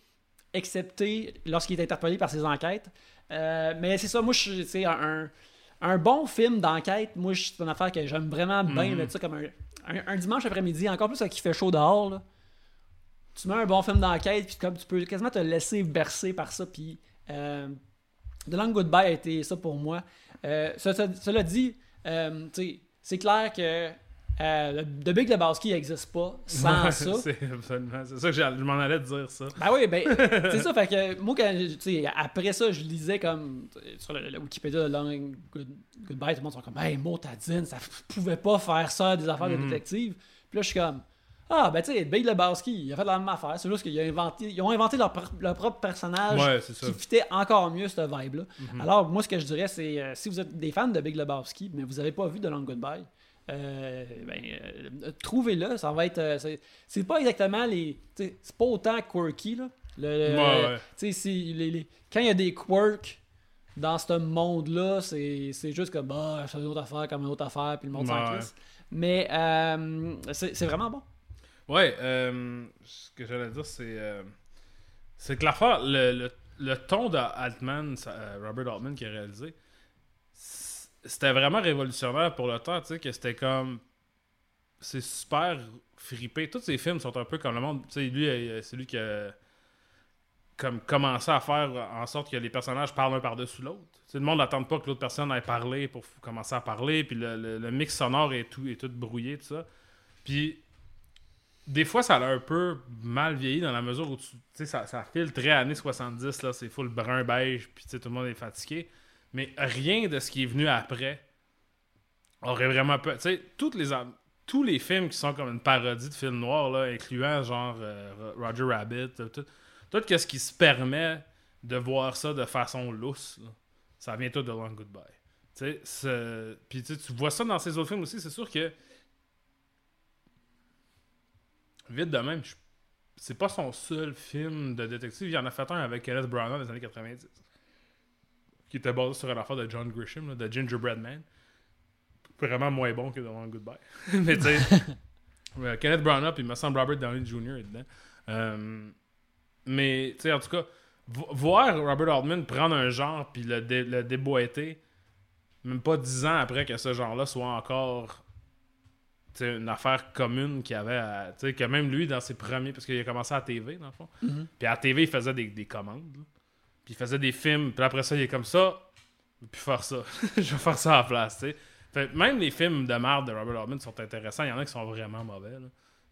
excepté lorsqu'il est interpellé par ses enquêtes. Euh, mais c'est ça, moi, je tu sais, un, un bon film d'enquête, moi, c'est une affaire que j'aime vraiment bien Mhm. mettre ça comme un, un- un dimanche après-midi, encore plus quand il fait chaud dehors. Là. Tu mets un bon film d'enquête, puis comme tu peux quasiment te laisser bercer par ça, puis euh, The Long Goodbye a été ça pour moi. Euh, ce- ce- cela dit, euh, c'est clair que euh, le- The Big Lebowski n'existe pas sans Ouais, ça. C'est absolument. C'est ça que je m'en allais te dire ça. Ben oui, ben, (laughs) c'est ça. Fait que moi, quand, après ça, je lisais comme euh, sur le Wikipédia de Long Good, Goodbye, tout le monde sont comme, hey, Motadine, ça pouvait pas faire ça des affaires de Mhm. détective. Puis là, je suis comme, ah, ben, tu sais, Big Lebowski, il a fait la même affaire. C'est juste qu'ils ont inventé, ils ont inventé leur, pr- leur propre personnage Ouais, qui fitait encore mieux cette vibe-là. Mhm. Alors, moi, ce que je dirais, c'est euh, si vous êtes des fans de Big Lebowski, mais vous avez pas vu de Long Goodbye, euh, ben, euh, trouvez-le. Ça va être. c'est- pas exactement les. C'est pas autant quirky, là. Le, Ouais, les- les- quand il y a des quirks dans ce monde-là, c'est juste comme bah, c'est une autre affaire comme une autre affaire, puis le monde s'en. Mais c'est vraiment bon. Ouais, euh, ce que j'allais dire, c'est. euh, c'est que l'affaire, le, le, le ton de Altman, euh, Robert Altman qui a réalisé, c'était vraiment révolutionnaire pour le temps, tu sais, que c'était comme. C'est super fripé. Tous ces films sont un peu comme le monde. Tu sais, lui, euh, c'est lui qui a comme commencé à faire en sorte que les personnages parlent un par-dessus l'autre. Tu sais, le monde n'attend pas que l'autre personne aille parler pour commencer à parler, puis le, le- le mix sonore est tout, est tout brouillé, tout ça. Puis des fois, ça a un peu mal vieilli dans la mesure où tu ça, ça file très années 70, là, c'est full brun beige, puis tout le monde est fatigué. Mais rien de ce qui est venu après aurait vraiment. Tu sais, toutes les, tous les films qui sont comme une parodie de films noirs, là, incluant genre euh, Ro- Roger Rabbit, tout, tout, tout ce qui se permet de voir ça de façon lousse, là, ça vient tout de Long Goodbye. Tu sais, tu vois ça dans ces autres films aussi, c'est sûr que vite de même, je- c'est pas son seul film de détective. Il en a fait un avec Kenneth Branagh dans les années 90. Qui était basé sur une affaire de John Grisham, là, de Gingerbread Man. Vraiment moins bon que Long Goodbye. (laughs) Mais tu sais, (laughs) euh, Kenneth Branagh, puis il me semble Robert Downey Jr. est dedans. Euh, mais tu sais, en tout cas, vo- voir Robert Altman prendre un genre puis le, dé- le déboîter, même pas dix ans après que ce genre-là soit encore une affaire commune qu'il avait à, tu sais, que même lui dans ses premiers parce qu'il a commencé à TV dans le fond Mhm. puis à TV il faisait des, des commandes là. puis il faisait des films puis après ça il est comme ça plus faire ça (laughs) je vais faire ça à la place tu sais même les films de merde de Robert Altman sont intéressants il y en a qui sont vraiment mauvais là.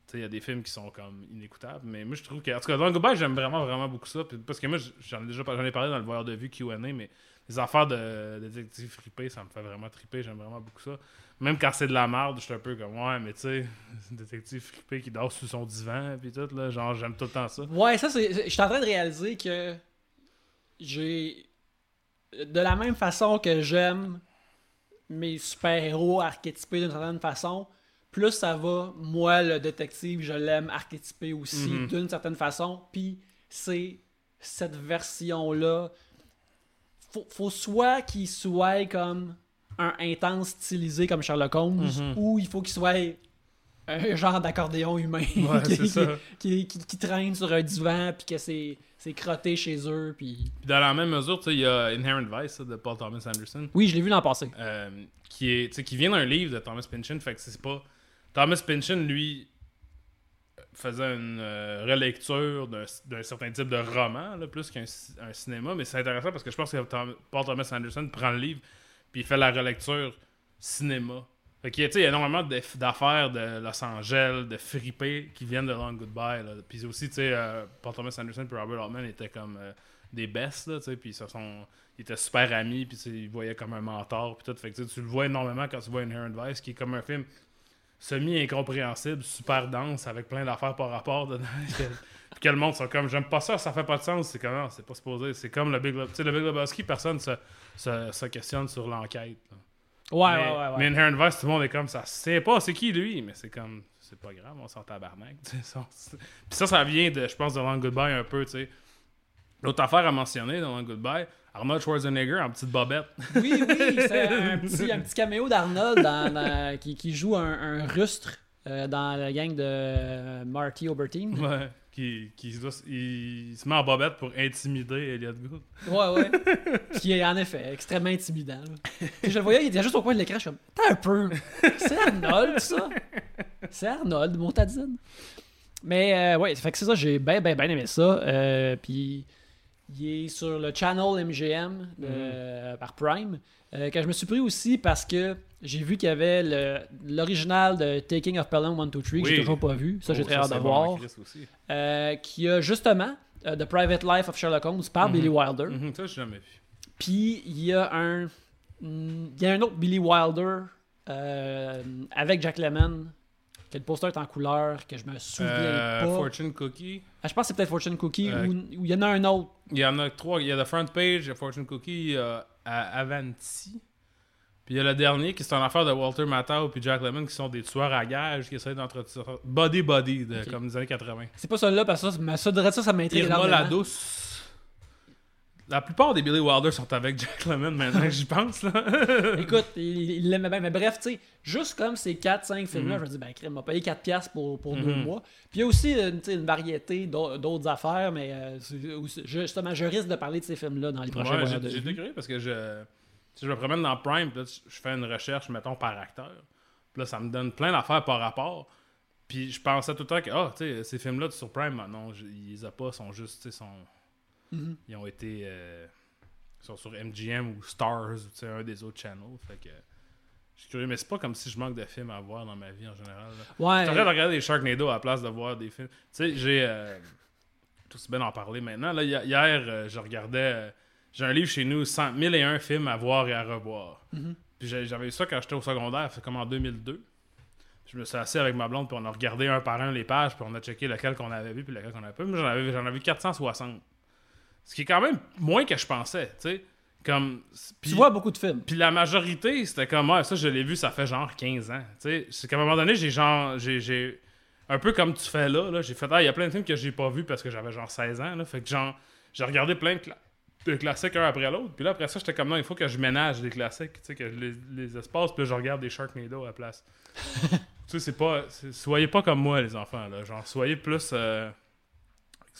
Tu sais, il y a des films qui sont comme inécoutables mais moi je trouve que en tout cas dans Goodbye j'aime vraiment vraiment beaucoup ça puis- parce que moi j'en ai déjà j'en ai parlé dans le voyeur de vue Q&A mais les affaires de détective trippé, ça me fait vraiment triper. J'aime vraiment beaucoup ça. Même quand c'est de la merde, je suis un peu comme, ouais, mais tu sais, (laughs) détective trippé qui dort sous son divan, puis tout, là, genre, j'aime tout le temps ça. Ouais, ça, c'est. Je suis en train de réaliser que j'ai. De la même façon que j'aime mes super-héros archétypés d'une certaine façon, plus ça va, moi, le détective, je l'aime archétypé aussi Mhm. d'une certaine façon. Puis c'est cette version-là. Faut, faut soit qu'il soit comme un intense stylisé comme Sherlock Holmes, Mhm. ou il faut qu'il soit un genre d'accordéon humain Ouais, (laughs) qui, c'est ça. qui, qui- qui traîne sur un divan puis que c'est c'est crotté chez eux puis Puis dans la même mesure, tu sais, il y a Inherent Vice de Paul Thomas Anderson. oui je l'ai vu l'an passé euh, qui est qui vient d'un livre de Thomas Pynchon fait que c'est pas Thomas Pynchon lui faisait une euh, relecture d'un d'un certain type de roman là, plus qu'un ci- un cinéma mais c'est intéressant parce que je pense que Tom- Paul Thomas Anderson prend le livre puis il fait la relecture cinéma fait qu'il y a, tu sais, il y a énormément d'affaires de Los Angeles de fripés qui viennent de Long Goodbye puis aussi tu sais euh, Paul Thomas Anderson et Robert Altman étaient comme euh, des bestes là, tu sais, puis ils sont ils étaient super amis, puis ils voyaient comme un mentor, puis tout. Fait que tu le vois énormément quand tu vois Inherent Vice, qui est comme un film semi-incompréhensible, super dense, avec plein d'affaires par rapport dedans. (laughs) puis que le monde sont comme, j'aime pas ça, ça fait pas de sens. C'est comme, c'est pas supposé. C'est comme le Big Lebowski. Tu sais, le Big Lebowski, personne se, se, se questionne sur l'enquête. ouais mais, ouais ouais, ouais. mais Inherent Vice, tout le monde est comme ça. C'est pas, c'est qui lui, mais c'est comme, c'est pas grave, on s'en tabarnak. (laughs) Puis ça, ça vient de, je pense, de Long Goodbye un peu, tu sais. L'autre affaire à mentionner dans Long Goodbye, Arnold Schwarzenegger en petite bobette. oui oui c'est un (laughs) petit un petit caméo d'Arnold dans- dans- qui, qui joue un, un rustre euh, dans la gang de euh, Marty Obertine Ouais. Qui, qui se doit- il se met en bobette pour intimider Elliot Gould. ouais ouais qui est en effet extrêmement intimidant je le voyais il était juste au coin de l'écran je suis comme t'as un peu c'est Arnold ça? C'est Arnold montadine mais euh, ouais fait que c'est ça j'ai bien bien bien aimé ça Euh, puis il est sur le channel MGM de- Mhm. par Prime euh, que je me suis pris aussi parce que j'ai vu qu'il y avait l'original de Taking of Pelham 1, 2, 3 que j'ai Oui. toujours pas vu ça j'ai Oh, très hâte de voir. Euh, qui a justement euh, The Private Life of Sherlock Holmes par Mhm. Billy Wilder Mhm, ça, j'ai jamais vu. puis il y a un mm, il y a un autre Billy Wilder euh, avec Jack Lemmon que le poster est en couleur que je me souviens Euh, pas? Fortune Cookie. Ah, je pense que c'est peut-être Fortune Cookie Euh, ou il y en a un autre Il y en a trois. Il y a The Front Page, il y a Fortune Cookie, il y a à Avanti. Puis il y a le dernier qui c'est une affaire de Walter Matthau puis Jack Lemmon qui sont des tueurs à gages qui essayent d'entretenir. Body Body, de, comme des années 80. C'est pas celui-là, parce que ça, ça, ça, ça m'intrigue Irma la douce. La plupart des Billy Wilder sont avec Jack Lemmon maintenant que j'y pense. Là. (laughs) Écoute, il l'aimait bien. Mais bref, tu sais, juste comme ces 4-5 films-là, Mhm. je me dis, ben, crème, m'a payé 4$ piastres pour, pour deux Mhm. mois. Puis il y a aussi une, sais, une variété d'au- d'autres affaires, mais euh, aussi- justement, je risque de parler de ces films-là dans les prochains Ouais, mois. j'ai- de J'ai curieux parce que je, si je me promène dans Prime, puis là, je fais une recherche, mettons, par acteur. Puis là, ça me donne plein d'affaires par rapport. Puis je pensais tout le temps que, ah, tu sais, ces films-là sur Prime, ah non, ils les ont pas, sont juste, tu sais, sont. Mhm. Ils ont été. euh, ils sont sur MGM ou Stars ou un des autres channels. Fait que. Je suis curieux, mais c'est pas comme si je manque de films à voir dans ma vie en général. là. Ouais. J'arrête de regarder des Sharknado à la place de voir des films. Tu sais, j'ai. Euh, tout aussi bien d'en parler maintenant. Là, hi- hier, euh, je regardais. euh, j'ai un livre chez nous, 100 1001 films à voir et à revoir. Mhm. Puis j'avais eu ça quand j'étais au secondaire, c'est comme en 2002. Je me suis assis avec ma blonde, puis on a regardé un par un les pages, puis on a checké lequel qu'on avait vu, puis lequel qu'on avait pas. vu. Moi, j'en avais, j'en avais vu 460. Ce qui est quand même moins que je pensais, tu sais. Comme. Tu vois beaucoup de films. puis la majorité, c'était comme, ça, je l'ai vu, ça fait genre 15 ans. Tu sais, c'est qu'à un moment donné, j'ai genre, j'ai, un peu comme tu fais là, là j'ai fait, ah, il y a plein de films que j'ai pas vus parce que j'avais genre 16 ans, là. Fait que genre, j'ai regardé plein de, cla- de classiques un après l'autre. Puis là, après ça, j'étais comme, non, il faut que je ménage des classiques, tu sais, que je les, les espaces, puis là, je regarde des Sharknado à la place. (laughs) tu sais, c'est pas, soyez pas comme moi, les enfants, là. Genre, soyez plus euh,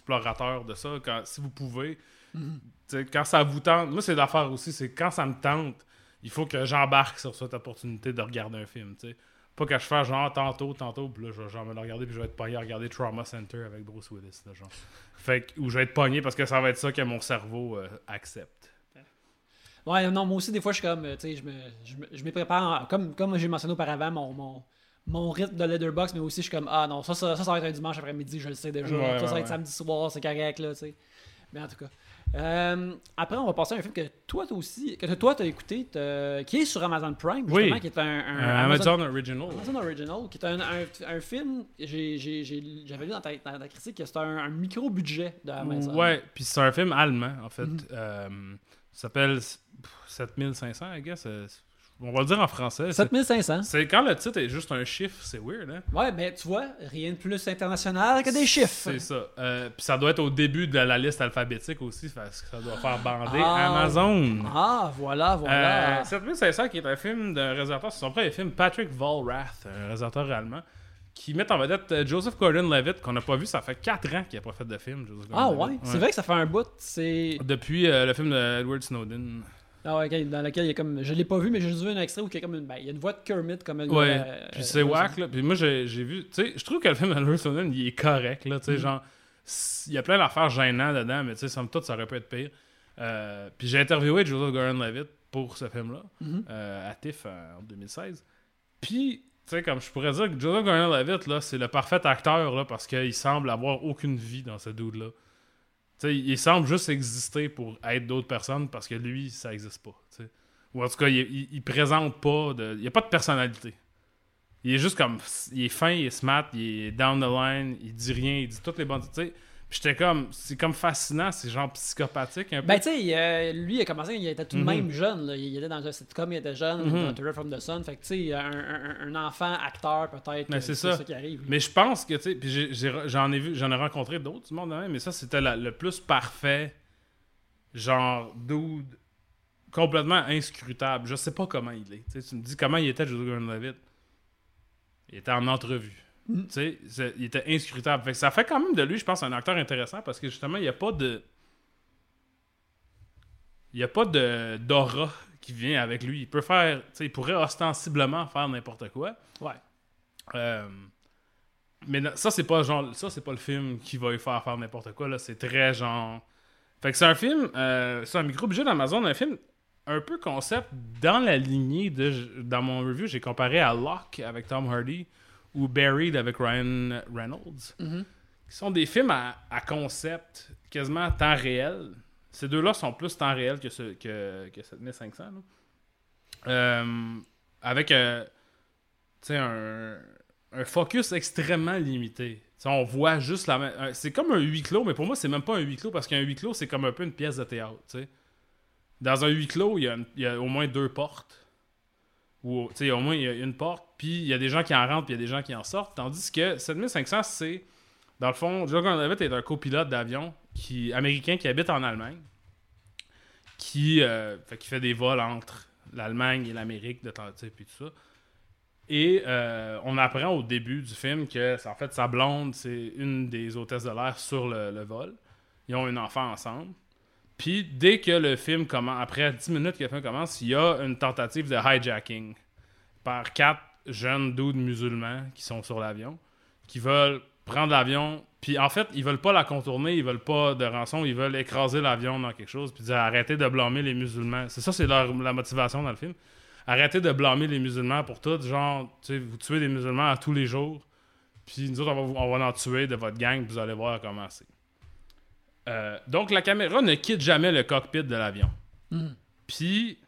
explorateurs de ça, quand, si vous pouvez. Sais, quand ça vous tente, moi c'est l'affaire aussi, c'est quand ça me tente, il faut que j'embarque sur cette opportunité de regarder un film, tu sais. Pas que je fasse genre tantôt, tantôt, puis là je vais genre me le regarder, puis je vais être pogné à regarder Trauma Center avec Bruce Willis, là, genre. Fait que, ou je vais être pogné parce que ça va être ça que mon cerveau euh, accepte. Ouais, non, moi aussi, des fois, je suis comme, euh, tu sais, je me, je me, je me prépare, en- comme, comme j'ai mentionné auparavant, mon, mon, mon rythme de Letterboxd, mais aussi, je suis comme, ah non, ça, ça, ça, ça va être un dimanche après-midi, je le sais déjà. Ouais, ça, ça va être samedi soir, c'est correct, là, tu sais. Mais en tout cas. Euh, après, on va passer à un film que toi, aussi, que toi, t'as écouté, t'as- qui est sur Amazon Prime, justement, Oui. qui est un, un Euh, Amazon Original. Amazon Original, qui est un, un, un film, j'ai- j'ai- j'ai- j'avais lu dans ta, dans ta critique que c'était un, un micro-budget de Amazon. Ouais, puis c'est un film allemand, en fait. Mhm. Euh, ça s'appelle pff, 7500, I guess. On va le dire en français. C'est- 7500. C'est quand le titre est juste un chiffre, c'est weird, hein? Ouais, mais tu vois, rien de plus international que des chiffres. C'est ça. Euh, Puis ça doit être au début de la liste alphabétique aussi, parce que ça doit faire bander Ah. Amazon. Ah, voilà, voilà. Euh, 7500 qui est un film d'un réalisateur, c'est son premier film, Patrick Volrath, un réalisateur allemand, qui met en vedette euh, Joseph Gordon-Levitt, qu'on n'a pas vu, ça fait 4 ans qu'il n'a pas fait de film. Joseph ah ouais, c'est vrai que ça fait un bout. C'est. Depuis euh, le film de Edward Snowden. Ah ouais, dans lequel il y a comme. Je l'ai pas vu, mais j'ai juste vu un extrait où il y a comme une. Ben, il y a une voix de Kermit comme une. Ouais, euh, puis c'est whack, là. Puis moi, j'ai vu... Tu sais, je trouve que le film d'Edward Snowden, il est correct, là. Tu sais, Mhm. genre... Il y a plein d'affaires gênantes dedans, mais tu sais, somme toute, ça aurait pu être pire. Euh, puis j'ai interviewé Joseph Gordon-Levitt pour ce film-là, Mhm. euh, à TIFF en 2016. Puis, tu sais, comme je pourrais dire que Joseph Gordon-Levitt, là, c'est le parfait acteur, là, parce qu'il semble avoir aucune vie dans ce dude-là. Tu sais, il semble juste exister pour être d'autres personnes, parce que lui, ça existe pas, tu sais. Ou en tout cas, il, il- présente pas de... Il y a pas de personnalité. Il est juste comme... Il est fin, il est smart, il est down the line, il dit rien, il dit toutes les bonnes... j'étais comme... C'est comme fascinant, c'est genre psychopathique un peu. Ben, tu sais, euh, lui, il a commencé, il était tout de Mhm. même jeune. là. Il était dans un sitcom, il était jeune, Mhm. dans Terror from the Sun. Fait que, tu sais, un, un- un enfant acteur, peut-être. Ben, euh, c'est ça. ça qui arrive. Mais je pense que, tu sais, puis j'en ai vu, j'en ai rencontré d'autres du monde, de même, mais ça, c'était le plus parfait, genre, dude, complètement inscrutable. Je sais pas comment il est. Tu me dis comment il était, Joseph Gordon-Levitt. Il était en entrevue. Mm. Tu sais, c'est- il était inscrutable. Fait que ça fait quand même de lui, je pense, un acteur intéressant parce que justement, il n'y a pas de. Il n'y a pas de d'aura qui vient avec lui. Il peut faire. Il pourrait ostensiblement faire n'importe quoi. Ouais. Euh, mais ça c'est pas genre ça c'est pas le film qui va lui faire faire n'importe quoi là c'est très genre fait que c'est un film euh, c'est un micro budget d'Amazon un film un peu concept dans la lignée de dans mon review j'ai comparé à Locke avec Tom Hardy ou Buried avec Ryan Reynolds Mhm. qui sont des films à, à concept quasiment à temps réel ces deux-là sont plus temps réel que, ce, que, que 7500 là. Euh, avec euh, un, un focus extrêmement limité. On voit juste la C'est comme un huis clos, mais pour moi, c'est même pas un huis clos parce qu'un huis clos, c'est comme un peu une pièce de théâtre. Dans un huis clos, il y, a une- il y a au moins deux portes. Sais, au moins, il y a une porte, puis il y a des gens qui en rentrent, puis il y a des gens qui en sortent. Tandis que 7500, c'est, dans le fond, Joe Gordon-Levitt est un copilote d'avion qui, américain qui habite en Allemagne, qui, euh, fait, qui fait des vols entre l'Allemagne et l'Amérique de temps, puis tout ça. Et euh, on apprend au début du film que, en fait, sa blonde, c'est une des hôtesses de l'air sur le, le vol. Ils ont un enfant ensemble. Puis dès que le film commence, après 10 minutes que le film commence, il y a une tentative de hijacking par quatre jeunes dudes musulmans qui sont sur l'avion, qui veulent prendre l'avion. Puis en fait, ils veulent pas la contourner, ils veulent pas de rançon, ils veulent écraser l'avion dans quelque chose, puis dire arrêtez de blâmer les musulmans. C'est ça, c'est leur, la motivation dans le film. Arrêtez de blâmer les musulmans pour tout. Genre, tu sais, vous tuez des musulmans à tous les jours, puis nous autres, on va, on va en tuer de votre gang, puis vous allez voir comment c'est. Euh, donc la caméra ne quitte jamais le cockpit de l'avion. Mhm. Puis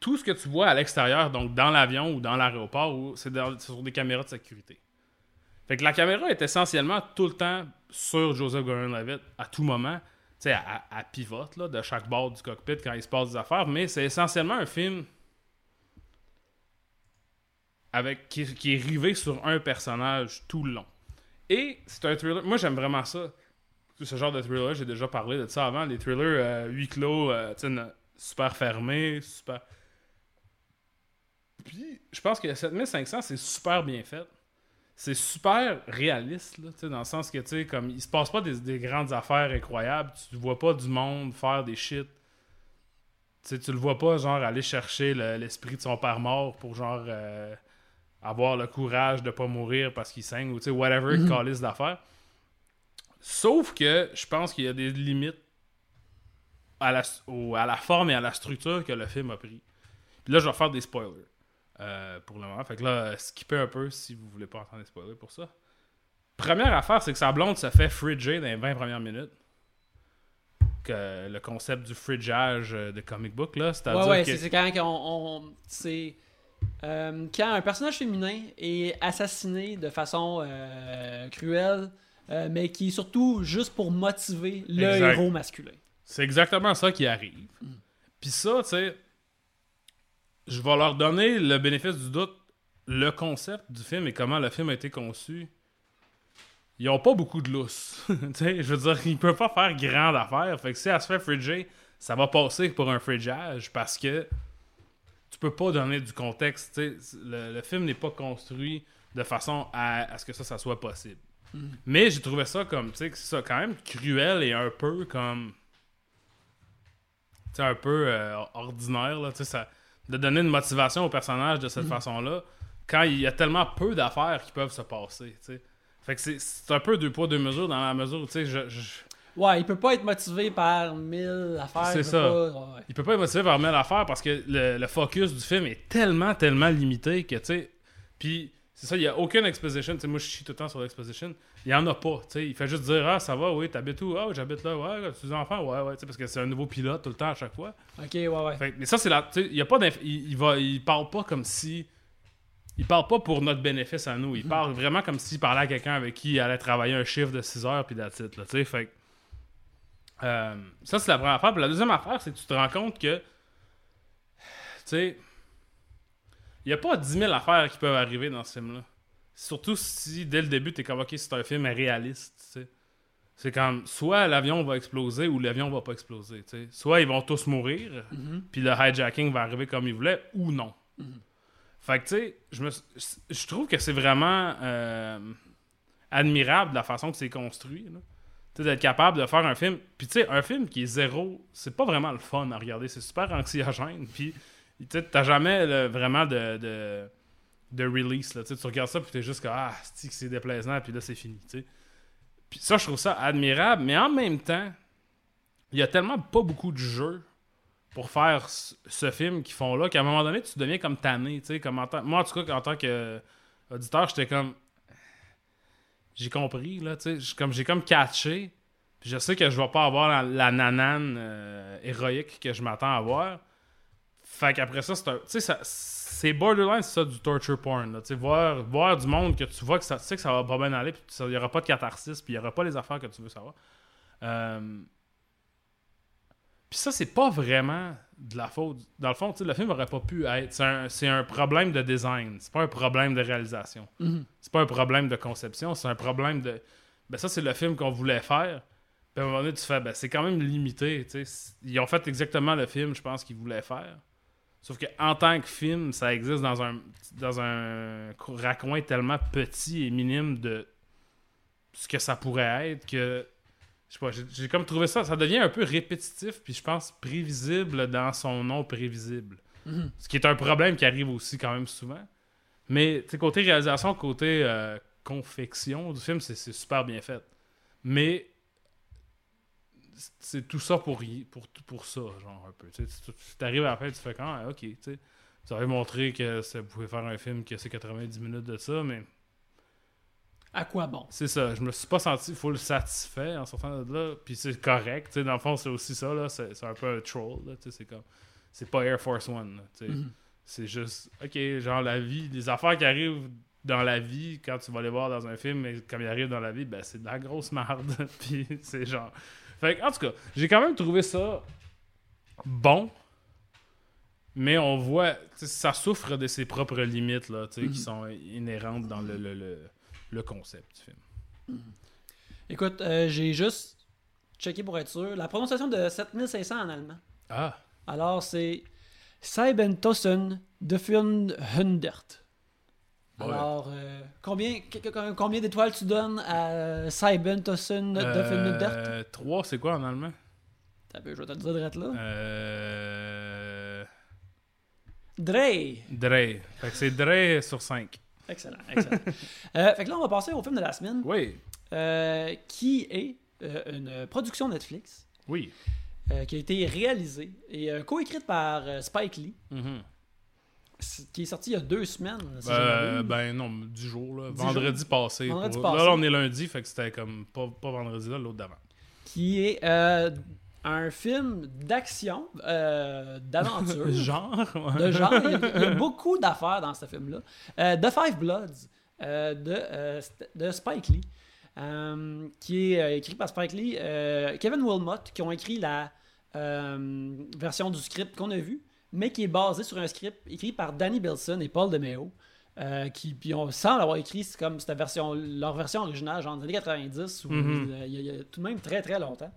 tout ce que tu vois à l'extérieur, donc dans l'avion ou dans l'aéroport, c'est sur des caméras de sécurité. Fait que la caméra est essentiellement tout le temps sur Joseph Gordon-Levitt à tout moment. Tu sais, à, pivote là, de chaque bord du cockpit quand il se passe des affaires, mais c'est essentiellement un film avec qui, est rivé sur un personnage tout le long. Et c'est un thriller. Moi, j'aime vraiment ça. Ce genre de thriller, j'ai déjà parlé de ça avant. Les thrillers euh, huis clos, euh, super fermés, super. Puis, je pense que 7500, c'est super bien fait. C'est super réaliste, là, dans le sens que, tu sais, comme, il se passe pas des, des grandes affaires incroyables. Tu vois pas du monde faire des shit. Tu sais, tu le vois pas, genre, aller chercher le- l'esprit de son père mort pour, genre, euh, avoir le courage de pas mourir parce qu'il saigne ou, tu sais, whatever, Mhm. calice d'affaires. Sauf que je pense qu'il y a des limites à la, au- à la forme et à la structure que le film a pris. Puis là, je vais faire des spoilers euh, pour le moment. Fait que là, euh, skippez un peu si vous voulez pas entendre des spoilers pour ça. Première affaire, c'est que sa blonde se fait fridger dans les 20 premières minutes. Que le concept du fridgeage euh, de comic book, là, c'est-à-dire Ouais, ouais, que... c'est quand on. on- c'est. euh, quand un personnage féminin est assassiné de façon euh, cruelle, euh, mais qui est surtout juste pour motiver le Exact. héros masculin. C'est exactement ça qui arrive. Puis ça, tu sais, je vais leur donner le bénéfice du doute. Le concept du film et comment le film a été conçu, ils ont pas beaucoup de lousse. (laughs) je veux dire, ils peuvent pas faire grande affaire. Fait que si elle se fait fridger, ça va passer pour un fridgeage parce que tu peux pas donner du contexte. Le, le film n'est pas construit de façon à, à ce que ça, ça soit possible. Mais j'ai trouvé ça comme, tu sais, que c'est ça, quand même cruel et un peu comme tu un peu euh, ordinaire, là, tu sais, ça, de donner une motivation au personnage de cette façon-là, quand il y a tellement peu d'affaires qui peuvent se passer. Fait que c'est- un peu deux poids, deux mesures dans la mesure où, tu sais, je, je- Ouais, il peut pas être motivé par mille affaires. C'est ça. pas- ouais. il peut pas être motivé par mille affaires parce que le, le focus du film est tellement, tellement limité que, tu sais, puis c'est ça, il y a aucune exposition, tu sais, moi je chie tout le temps sur l'exposition, il y en a pas, il fait juste dire, ah, ça va, oui, t'habites où? Ah, j'habite là, ouais, tu as des enfants, ouais, ouais, tu sais, parce que c'est un nouveau pilote tout le temps à chaque fois. Ok, ouais, ouais. Fait mais ça, c'est la. Il, y a pas il, il va, il parle pas comme si. Il parle pas pour notre bénéfice à nous. Il parle vraiment comme s'il parlait à quelqu'un avec qui il allait travailler un chiffre de 6 heures puis d'attitude. Fait euh, ça, c'est la première affaire. Puis la deuxième affaire, c'est que tu te rends compte que. Tu sais. Il y a pas 10 000 affaires qui peuvent arriver dans ce film-là. Surtout si, dès le début, t'es comme, ok, c'est un film réaliste, tu. C'est comme, soit l'avion va exploser ou l'avion va pas exploser, tu sais. Soit ils vont tous mourir, puis le hijacking va arriver comme il voulait, ou non. Fait que, tu sais, je, me, je trouve que c'est vraiment euh, admirable la façon que c'est construit, là. Tu sais, d'être capable de faire un film. Puis, tu sais, un film qui est zéro, c'est pas vraiment le fun à regarder. C'est super anxiogène. Puis, tu t'as jamais vraiment de, de, de release, là. Tu tu regardes ça, puis t'es juste comme, ah, c'est déplaisant, puis là, c'est fini, tu sais. Puis ça, je trouve ça admirable, mais en même temps, il y a tellement pas beaucoup de jeux pour faire ce, film qu'ils font là qu'à un moment donné, tu deviens comme tanné, tu comme moi en tout cas en tant que auditeur, j'étais comme j'ai compris là, tu sais, comme j'ai comme catché. Puis je sais que je vais pas avoir la, la nanane euh, héroïque que je m'attends à avoir. Fait qu'après ça, c'est un. C'est borderline, c'est ça, du torture porn. Là, tu sais, voir, voir du monde que tu vois que ça, tu sais que ça va pas bien aller, puis il n'y aura pas de catharsis, puis il n'y aura pas les affaires que tu veux savoir. Euh, Puis ça, c'est pas vraiment de la faute. Dans le fond, tu sais, le film aurait pas pu être. C'est un, un problème de design. C'est pas un problème de réalisation. Mhm. C'est pas un problème de conception. C'est un problème de. Ben, ça, c'est le film qu'on voulait faire. Puis à un moment donné, tu fais, ben, c'est quand même limité. Ils ont fait exactement le film, je pense, qu'ils voulaient faire. Sauf que en tant que film, ça existe dans un, dans un raccoin tellement petit et minime de ce que ça pourrait être que. Je sais pas, j'ai- comme trouvé ça. Ça devient un peu répétitif, puis je pense prévisible dans son nom prévisible. Mhm. Ce qui est un problème qui arrive aussi quand même souvent. Mais côté réalisation, côté euh, confection du film, c'est super bien fait. Mais c'est tout ça pour, pour, pour ça, genre un peu. Tu arrives à la fin, tu fais quand ah, ok, tu sais. Ça avait montré que ça pouvait faire un film que c'est 90 minutes de ça, mais À quoi bon? c'est ça. Je me suis pas senti full satisfait en sortant de là. Puis c'est correct, tu sais. Dans le fond, c'est aussi ça, là. C'est un peu un troll, là. Tu sais, c'est comme. C'est pas Air Force One, tu sais. Mhm. C'est juste, ok, genre la vie, les affaires qui arrivent dans la vie, quand tu vas les voir dans un film, mais comme ils arrivent dans la vie, ben c'est de la grosse marde. (laughs) Puis c'est genre. Fait que, en tout cas, j'ai quand même trouvé ça bon, mais on voit, ça souffre de ses propres limites, là, sais, Mhm. qui sont inhérentes dans le, le, le, le concept du film. Écoute, euh, j'ai juste checké pour être sûr. La prononciation de 7500 en allemand. Ah, Alors, c'est Seibentossen Hundert. Ouais. Alors, euh, combien, combien d'étoiles tu donnes à Seibentossen Hundert? euh, 3, c'est quoi en allemand? T'as peu, je vais te le dire direct là. Euh. Dre. Dre. Fait que c'est Dre sur 5. Excellent, excellent. (laughs) Euh, fait que là, on va passer au film de la semaine, Oui. euh, qui est une production Netflix Oui. qui a été réalisée et coécrite par Spike Lee, Mhm. c- qui est sorti il y a deux semaines. si Euh, ben non, du jour, là. Vendredi passé. Vendredi pour- passé. Là, on est lundi, fait que c'était comme pas, pas vendredi là, l'autre d'avant. qui est euh, un film d'action, euh, d'aventure, (laughs) Genre. de genre. Il y a, il y a beaucoup d'affaires dans ce film-là. Euh, The Five Bloods de, de Spike Lee, qui est écrit par Spike Lee, Kevin Wilmot, qui ont écrit la version du script qu'on a vu, mais qui est basé sur un script écrit par Danny Bilson et Paul DeMeo. Euh, qui puis on semble avoir écrit c'est comme cette version leur version originale genre les années 90 ou Mhm. euh, il y a- il y a tout de même très très longtemps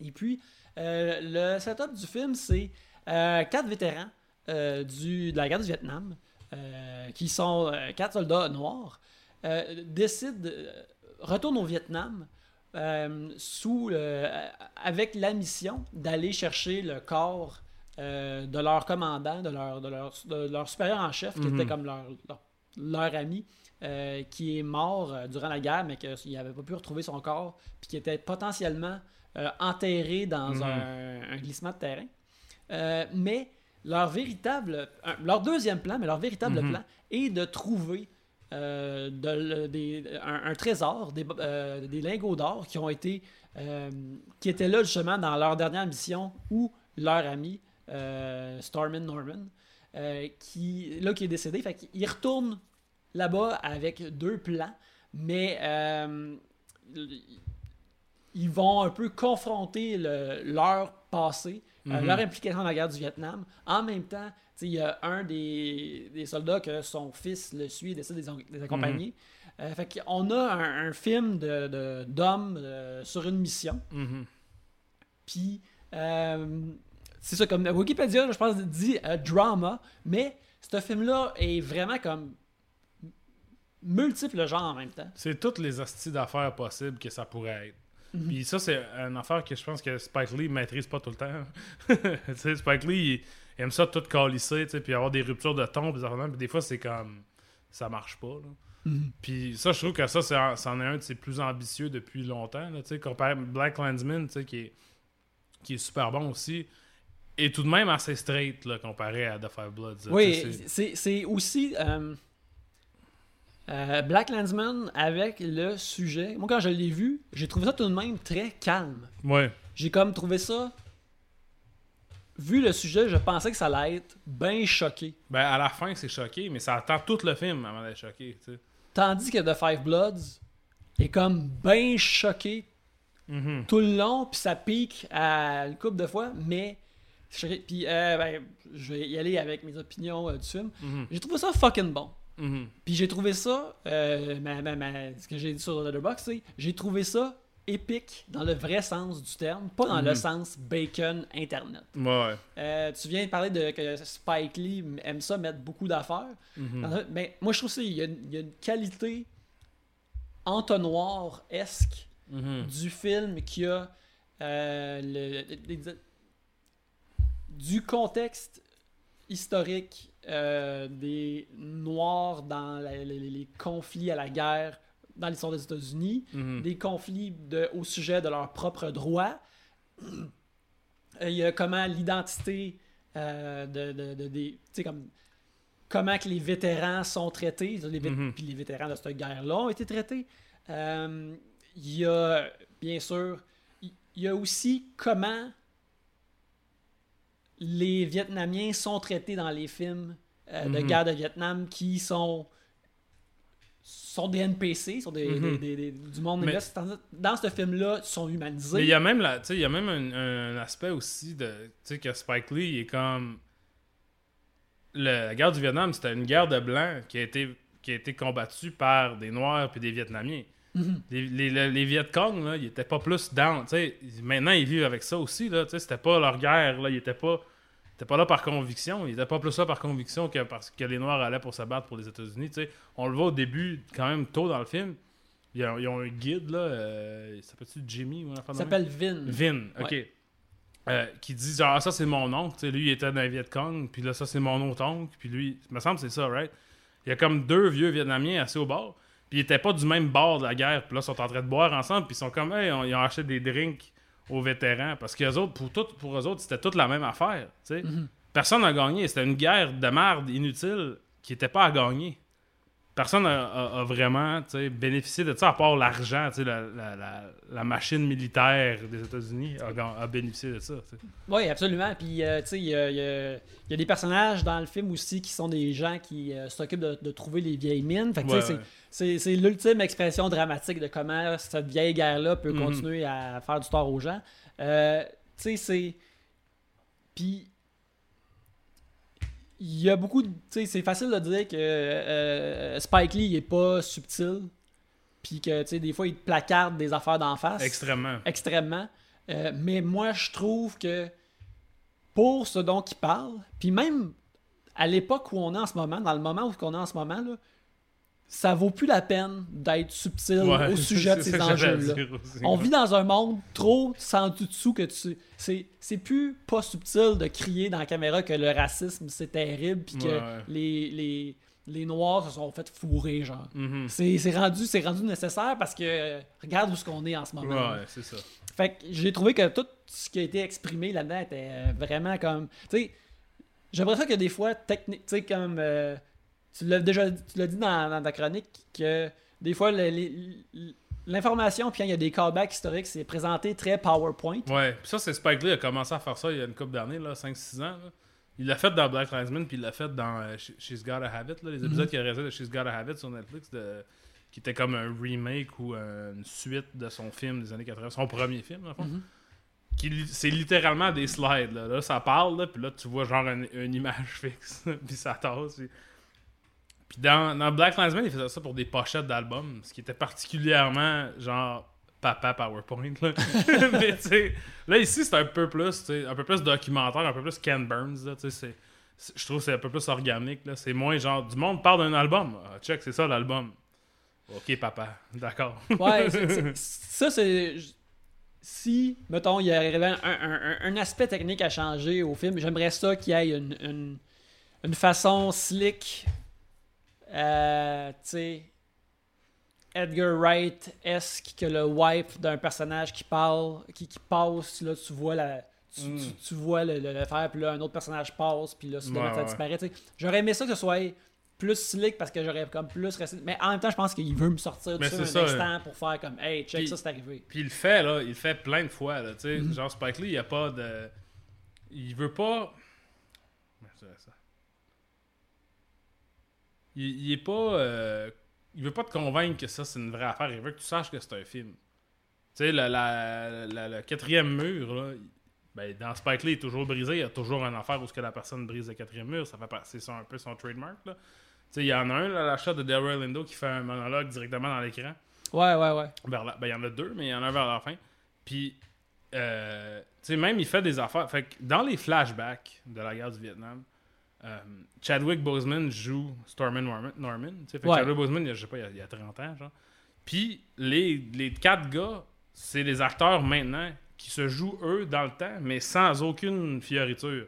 et puis, euh, le setup du film, c'est quatre vétérans du, de la guerre du Vietnam, qui sont quatre soldats noirs, décident, retournent au Vietnam sous, avec la mission d'aller chercher le corps euh, de leur commandant, de leur, de leur, de leur supérieur en chef, qui Mhm. était comme leur, leur, leur ami, euh, qui est mort euh, durant la guerre, mais qu'il n'avait pas pu retrouver son corps, puis qui était potentiellement enterré dans Mhm. un, un glissement de terrain. Mais leur véritable, leur deuxième plan, mais leur véritable Mhm. plan est de trouver euh, de le- des- un, un trésor, des, euh, des lingots d'or qui ont été, euh, qui étaient là justement dans leur dernière mission où leur ami euh, Stormin Norman, euh, qui là qui est décédé, fait qu'ils retournent là-bas avec deux plans, mais euh, ils vont un peu confronter le- leur passé, euh, Mhm. leur implication dans la guerre du Vietnam. En même temps, il y a un des, des soldats que son fils le suit et décide de les accompagner. Euh, fait qu'on a un, un film de- d'hommes euh, sur une mission. Mhm. Puis, c'est ça, comme Wikipédia, je pense, dit euh, drama, mais ce film-là est vraiment comme multiples genres en même temps. C'est toutes les hosties d'affaires possibles que ça pourrait être. Mhm. Puis ça, c'est une affaire que je pense que Spike Lee maîtrise pas tout le temps. (laughs) Spike Lee, il aime ça tout calisser, puis avoir des ruptures de ton, puis des fois, c'est comme... Ça marche pas, là. Mhm. Puis ça, je trouve que ça, c'en est un de ses plus ambitieux depuis longtemps. Là, comparé à Black Landsman, qui est, qui est super bon aussi, et tout de même assez straight là, comparé à The Five Bloods. Oui, c'est- aussi euh, euh, Black Landsman avec le sujet. Moi, quand je l'ai vu, j'ai trouvé ça tout de même très calme. Ouais. J'ai comme trouvé ça. Vu le sujet, je pensais que ça allait être bien choqué. Ben, à la fin, c'est choqué, mais ça attend tout le film avant d'être choqué. tu sais. Tandis que The Five Bloods est comme bien choqué Mhm. tout le long, puis ça pique à une couple de fois, mais Puis, euh, ben, je vais y aller avec mes opinions euh, du film. Mhm. J'ai trouvé ça fucking bon. Mhm. Puis j'ai trouvé ça, euh, ma- ma- ma- ce que j'ai dit sur Letterboxd, c'est j'ai trouvé ça épique dans le vrai sens du terme, pas dans le Mhm. sens bacon internet. Ouais. Euh, tu viens de parler de que Spike Lee aime ça mettre beaucoup d'affaires. Mhm. Mais moi je trouve qu'il y, a une- il y a une qualité entonnoir-esque Mhm. du film qui a euh, le- les- les- du contexte historique euh, des Noirs dans la- les, conflits à la guerre dans l'histoire des États-Unis, Mhm. des conflits de- au sujet de leurs propres droits. Euh, Il y a comment l'identité euh, de, de- de- des. Tu sais, comme. Comment que les vétérans sont traités, les vét- Mhm. puis les vétérans de cette guerre-là ont été traités. Euh, Il y a, bien sûr, il il y a aussi comment les Vietnamiens sont traités dans les films euh, de Mhm. guerre de Vietnam qui sont sont des NPC, sont des, Mhm. des- des- des- du monde Mais-. Dans, dans ce film-là, ils sont humanisés. Mais il y a même, la, y a même un, un aspect aussi de. Que Spike Lee il est comme. Le- la guerre du Vietnam, c'était une guerre de blancs qui a été, qui a été combattue par des Noirs puis des Vietnamiens. Mhm. Les, les, là, ils étaient pas plus down. sais. Maintenant, ils vivent avec ça aussi. C'était pas leur guerre. Là, ils étaient pas. Ils étaient pas là par conviction. Ils étaient pas plus là par conviction que parce que les Noirs allaient pour se battre pour les États-Unis. On le voit au début, quand même tôt dans le film. Ils ont, ils ont un guide, là. Euh, il s'appelle-tu Jimmy ou un Il s'appelle Vin. Vin, ok. Euh, qui dit genre, ah, ça c'est mon oncle, lui il était dans les Viet Cong, puis là ça c'est mon autre oncle, puis lui, il me semble que c'est ça, right? Il y a comme deux vieux Vietnamiens assis au bord, puis ils étaient pas du même bord de la guerre, puis là ils sont en train de boire ensemble, puis ils sont comme, hey, on- ils ont acheté des drinks aux vétérans, parce que autres, pour, tout, pour eux autres, c'était toute la même affaire. Mhm. Personne n'a gagné, c'était une guerre de merde inutile qui était pas à gagner. Personne a, a- a vraiment bénéficié de ça, à part l'argent, la, la- la- la machine militaire des États-Unis a, bénéficié de ça. Oui, absolument. Puis, euh, tu sais, il y a, y y des personnages dans le film aussi qui sont des gens qui euh, s'occupent de, de trouver les vieilles mines. Fait que, tu sais, Ouais, c'est l'ultime expression dramatique de comment cette vieille guerre-là peut Mhm. continuer à faire du tort aux gens. Euh, tu sais, c'est. Puis. Il y a beaucoup de. Tu sais, c'est facile de dire que euh, Spike Lee il est pas subtil. Puis que, tu sais, des fois, il te placarde des affaires d'en face Extrêmement. extrêmement. Euh, mais moi, je trouve que pour ce dont il parle, puis même à l'époque où on est en ce moment, dans le moment où on est en ce moment, là, ça vaut plus la peine d'être subtil Ouais, au (laughs) sujet de ces enjeux-là. On vit dans un monde trop sans dessous que tu. C'est, c'est plus pas subtil de crier dans la caméra que le racisme c'est terrible puis que Ouais, ouais. les, les, les Noirs se sont fait fourrer, genre. Mhm. C'est, c'est rendu, rendu nécessaire parce que euh, regarde où ce qu'on est en ce moment. Ouais, c'est ça. Fait que j'ai trouvé que tout ce qui a été exprimé là-dedans était euh, vraiment comme. Tu sais, j'aimerais ça que des fois, technique, tu sais, comme. euh, tu l'as déjà tu l'as dit dans, dans ta chronique, que des fois, l'information, puis quand il y a des callbacks historiques, c'est présenté très PowerPoint. Ouais, puis ça, c'est Spike Lee a commencé à faire ça il y a une couple d'années, là, 5-6 ans. là. Il l'a fait dans Black Lives puis il l'a fait dans euh, She- She's Gotta Have It, là, les épisodes qu'il a réalisés de She's Gotta Have It sur Netflix, de- qui était comme un remake ou euh, une suite de son film des années 80, son premier film, le fond. Mhm. Qui li- C'est littéralement des slides. Là, Là, ça parle, puis là, tu vois genre une, une image (laughs) fixe, puis ça tasse. Puis dans, dans Black Lives Matter, il faisait ça pour des pochettes d'albums, ce qui était particulièrement genre papa PowerPoint. Là. (laughs) Mais tu sais, là ici, c'est un peu plus, un peu plus documentaire, un peu plus Ken Burns. Là, c'est- je trouve que c'est un peu plus organique. Là. C'est moins genre, du monde parle d'un album. Ah, check, c'est ça l'album. Ok, papa, d'accord. Ouais, c'est- (laughs) c'est- ça, c'est. Si, mettons, il y avait un, un- un- un aspect technique à changer au film, j'aimerais ça qu'il y ait une, une, une façon slick, euh, tu sais, Edgar Wright-esque, que le wipe d'un personnage qui parle, qui, qui passe, là, tu vois la. Tu, Mm. tu- tu vois le, le- le faire, puis là, un autre personnage passe, puis là, soudainement, Ouais, ça ouais. disparaît. J'aurais aimé ça que ce soit plus slick parce que j'aurais comme plus resté. Mais en même temps, je pense qu'il veut me sortir de ça un ça, instant pour faire comme Hey, check ça, c'est arrivé. Puis il le fait, là, il le fait plein de fois, là, tu sais. Mhm. Genre, Spike Lee, il n'y a pas de... Il veut pas... Ça? Il, il est pas... euh, Il veut pas te convaincre que ça, c'est une vraie affaire. Il veut que tu saches que c'est un film. Tu sais, la, la- la- le quatrième mur, là, Ben, dans Spike Lee, il est toujours brisé. Il y a toujours une affaire où ce que la personne brise le quatrième mur. Ça fait pas- c'est ça un peu son trademark. Là. Tu sais, il y en a un, là, l'achat de Delroy Lindo, qui fait un monologue directement dans l'écran. Ouais, ouais, ouais. Vers la- Ben, il y en a deux, mais il y en a un vers la fin. Puis, euh, tu sais, même, il fait des affaires. Fait que dans les flashbacks de la guerre du Vietnam, euh, Chadwick Boseman joue Stormin Norman. Fait que Ouais. Chadwick Boseman, il y a, je sais pas, il y a, il y a 30 ans, genre. Puis, les, les quatre gars, c'est les acteurs maintenant qui se jouent, eux, dans le temps, mais sans aucune fioriture.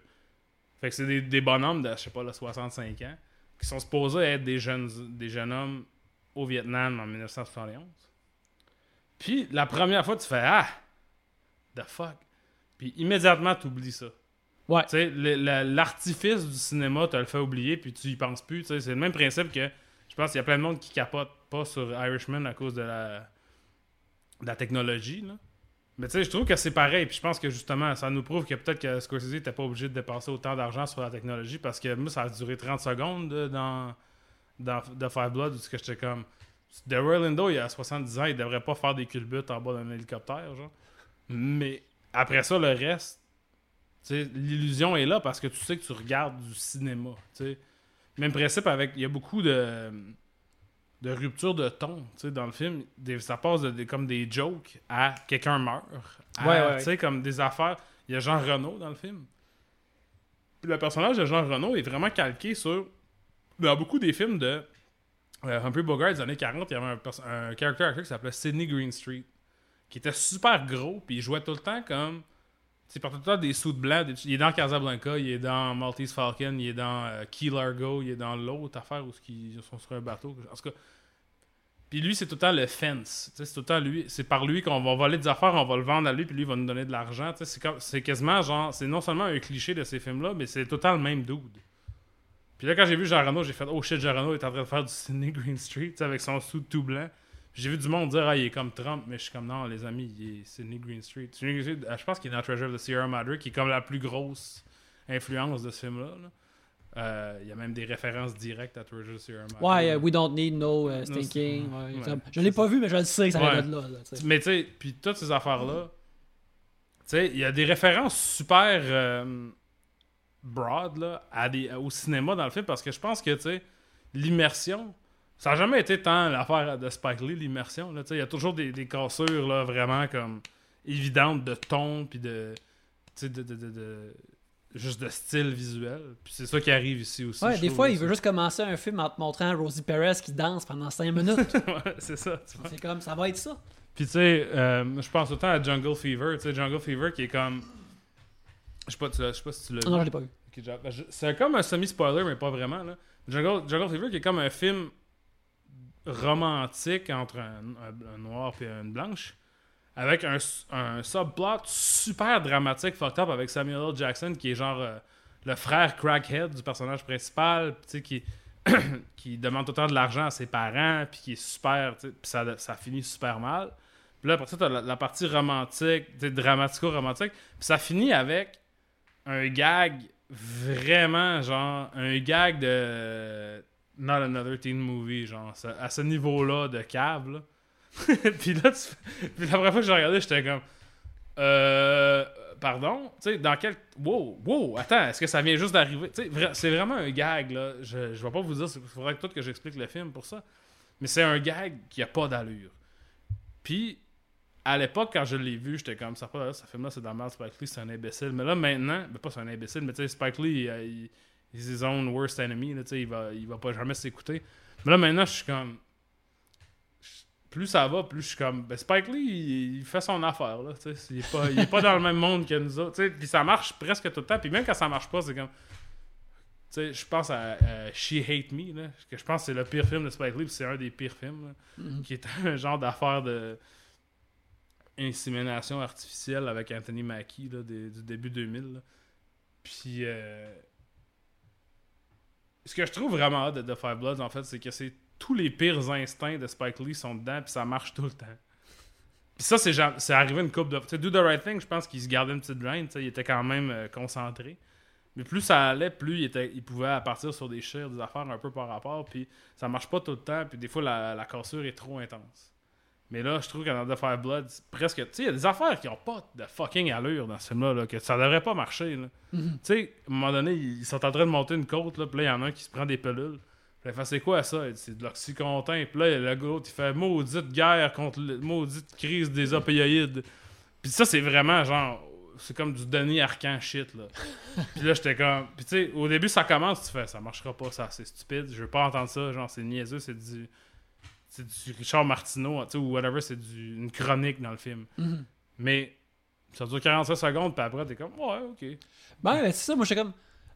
Fait que c'est des, des bonhommes de, je sais pas, là, 65 ans, qui sont supposés être des jeunes, des jeunes hommes au Vietnam en 1971. Puis la première fois, tu fais Ah, the fuck. Puis immédiatement, tu oublies ça. Ouais. L'artifice du cinéma te le fait oublier, puis tu y penses plus. C'est le même principe que je pense qu'il y a plein de monde qui capote pas sur Irishman à cause de la, de technologie. Là. Mais tu sais, je trouve que c'est pareil. Puis je pense que justement, ça nous prouve que peut-être que Scorsese n'était pas obligé de dépenser autant d'argent sur la technologie parce que moi, ça a duré 30 secondes euh, dans, dans The Five Blood où j'étais comme. Delroy Lindo, il a 70 ans, il devrait pas faire des culbutes en bas d'un hélicoptère, genre. Mais après ça, le reste, l'illusion est là parce que tu sais que tu regardes du cinéma. Même principe avec. Il y a beaucoup de de rupture de ton, dans le film. Des- ça passe de, des- comme des jokes à quelqu'un meurt. à, Ouais, comme des affaires. Il y a Jean Renault dans le film. Puis le personnage de Jean Renault est vraiment calqué sur. Dans beaucoup des films de euh, Humphrey Bogart des années 40, il y avait un, un character actor qui s'appelait Sidney Greenstreet. Qui était super gros, puis il jouait tout le temps comme. Tu sais, il portait tout le temps des sous de blanc. il est dans Casablanca, il est dans Maltese Falcon, il est dans euh, Key Largo, il est dans l'autre affaire où ils sont sur un bateau. En tout cas. Puis lui, c'est tout le temps le fence. C'est tout lui. C'est par lui qu'on va voler des affaires, on va le vendre à lui, puis lui il va nous donner de l'argent. C'est c'est quasiment genre. C'est non seulement un cliché de ces films-là, mais c'est tout le même dude. Puis là, quand j'ai vu Jean Reno, j'ai fait Oh shit, Jean Reno est en train de faire du Sidney Green Street avec son sou tout blanc. J'ai vu du monde dire Ah, il est comme Trump, mais je suis comme Non, les amis, il est Sidney Green Street. Sidney Green Street, euh, je pense qu'il est dans Treasure of the Sierra Madre, qui est comme la plus grosse influence de ce film-là. là. Euh, Il y a même des références directes à Treasure of the Sierra Madre. Ouais, euh, We Don't Need No uh, No Stinking. St- ouais. je l'ai pas vu, mais je le sais que ça de là. là, tu sais. Mais tu sais, puis toutes ces affaires-là, tu sais, il y a des références super euh, broad là, à des, au cinéma dans le film parce que je pense que, tu sais, l'immersion, ça n'a jamais été tant l'affaire de Spike Lee, l'immersion. Il y a toujours des, des cassures là, vraiment comme évidentes de ton, puis de, de, de, de- juste de style visuel. Puis c'est ça qui arrive ici aussi. Ouais, des fois, il veut juste commencer un film en te montrant Rosie Perez qui danse pendant 5 minutes. (laughs) Ouais, c'est ça. C'est comme, ça va être ça. Puis tu sais, euh, je pense autant à Jungle Fever. Tu sais, Jungle Fever qui est comme. Je sais pas, tu l'as- je sais pas si tu l'as Ah non, je l'ai pas vu. Ben, C'est comme un semi-spoiler, mais pas vraiment. Là. Jungle, Jungle Fever qui est comme un film romantique entre un, noir et une blanche. Avec un, un subplot super dramatique, fucked up, avec Samuel L. Jackson qui est genre euh, le frère crackhead du personnage principal, qui, (coughs) qui demande temps de l'argent à ses parents, puis qui est super, puis ça, finit super mal. Puis là, après ça, t'as la, partie romantique, dramatico-romantique, puis ça finit avec un gag vraiment, genre, un gag de Not Another Teen Movie, genre, à ce niveau-là de là. (laughs) puis là, tu- puis la première fois que j'ai regardé, j'étais comme, euh, pardon, tu sais, dans quel, wow, wow, attends, est-ce que ça vient juste d'arriver, tu sais, c'est vraiment un gag, là, je, je vais pas vous dire, il faudrait que tout que j'explique le film pour ça, mais c'est un gag qui a pas d'allure. Puis, à l'époque, quand je l'ai vu, j'étais comme ça, pas, ça film-là, c'est dans Spike Lee, c'est un imbécile. Mais là, maintenant, ben, pas c'est un imbécile, mais tu sais, Spike Lee, il, he's his own worst enemy, là, il va, il va pas jamais s'écouter. Mais là, maintenant, je suis comme. Plus ça va, plus je suis comme. Ben, Spike Lee, il, il fait son affaire, là. Il est pas, il est pas dans le même monde que nous autres. Puis ça marche presque tout le temps. Puis même quand ça marche pas, c'est comme. Tu sais, je pense à, à She Hate Me, là, que je pense que c'est le pire film de Spike Lee, puis c'est un des pires films, là Mhm. qui est un genre d'affaire de insémination artificielle avec Anthony Mackie là, des- du début 2000. là. Puis euh, ce que je trouve vraiment de The Five Bloods en fait, c'est que c'est tous les pires instincts de Spike Lee sont dedans puis ça marche tout le temps. Puis ça c'est c'est arrivé une coupe de tu sais Do the Right Thing, je pense qu'il se gardait une petite sais, il était quand même euh, concentré. Mais plus ça allait, plus il, était, il pouvait partir sur des chires, des affaires un peu par rapport. Puis ça marche pas tout le temps. Puis des fois, la, la cassure est trop intense. Mais là, je trouve qu'en The Fire Blood, presque. Tu sais, il y a des affaires qui ont pas de fucking allure dans ce film-là, là, que ça devrait pas marcher. Mhm. Tu sais, à un moment donné, ils sont en train de monter une côte, là, puis là, il y en a un qui se prend des pelules. Puis il fait, c'est quoi ça? C'est de l'oxycontin. Puis là, le gars, il fait maudite guerre contre le maudite crise des opioïdes. Puis ça, c'est vraiment genre. C'est comme du Denis Arcan shit, là. (laughs) puis là, j'étais comme. Puis tu sais, au début, ça commence, tu fais, ça marchera pas, ça, c'est stupide. Je veux pas entendre ça, genre, c'est niaiseux, c'est du. C'est du Richard Martineau, tu sais, ou whatever, c'est du- une chronique dans le film. Mhm. Mais ça dure 45 secondes, puis après, t'es comme, ouais, ok. Ben, c'est ça, moi, j'étais comme.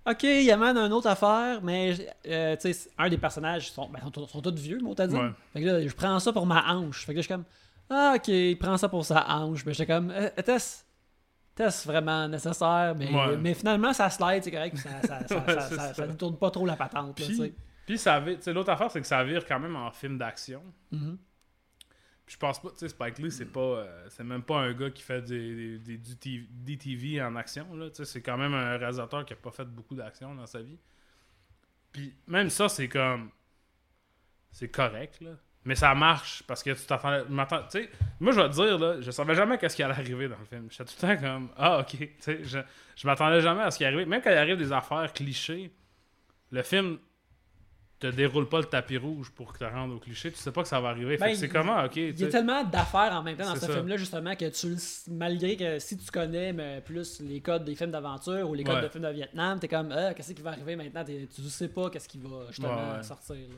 Ok, il amène une autre affaire, mais euh, tu sais, un des personnages sont, ben, sont, sont tous vieux, moi, t'as dit. Ouais. Fait que là, je prends ça pour ma hanche. Fait que là, je suis comme. Ah, ok, il prend ça pour sa hanche. Mais j'étais comme. euh, Était-ce était-ce vraiment nécessaire? Mais, Ouais. mais finalement, ça slide, c'est correct. puis Ça, ça, (laughs) ça, Ouais, ça détourne pas trop la patente. là, tu sais. Puis, ça vire- l'autre affaire, c'est que ça vire quand même en film d'action. Mhm. Puis je pense pas, tu sais, Spike Lee, c'est pas, euh, c'est même pas un gars qui fait des, des, du T- DTV en action, là. Tu sais, c'est quand même un réalisateur qui a pas fait beaucoup d'action dans sa vie. Puis même ça, c'est comme, c'est correct, là. Mais ça marche parce que tu sais, moi, je vais te dire, là, je savais jamais qu'est-ce qui allait arriver dans le film. J'étais tout le temps comme, ah, ok. Tu sais, je, je m'attendais jamais à ce qui arrivait. Même quand il arrive des affaires clichés, le film te déroule pas le tapis rouge pour que tu te rendes au cliché. Tu sais pas que ça va arriver. Ben, c'est comment, ok. Il y a tellement d'affaires en même temps dans ce film-là, justement, que tu malgré que si tu connais mais plus les codes des films d'aventure ou les codes Ouais. de films de Vietnam, t'es comme, ah, qu'est-ce qui va arriver maintenant? Tu sais pas qu'est-ce qui va justement Ouais, sortir. là.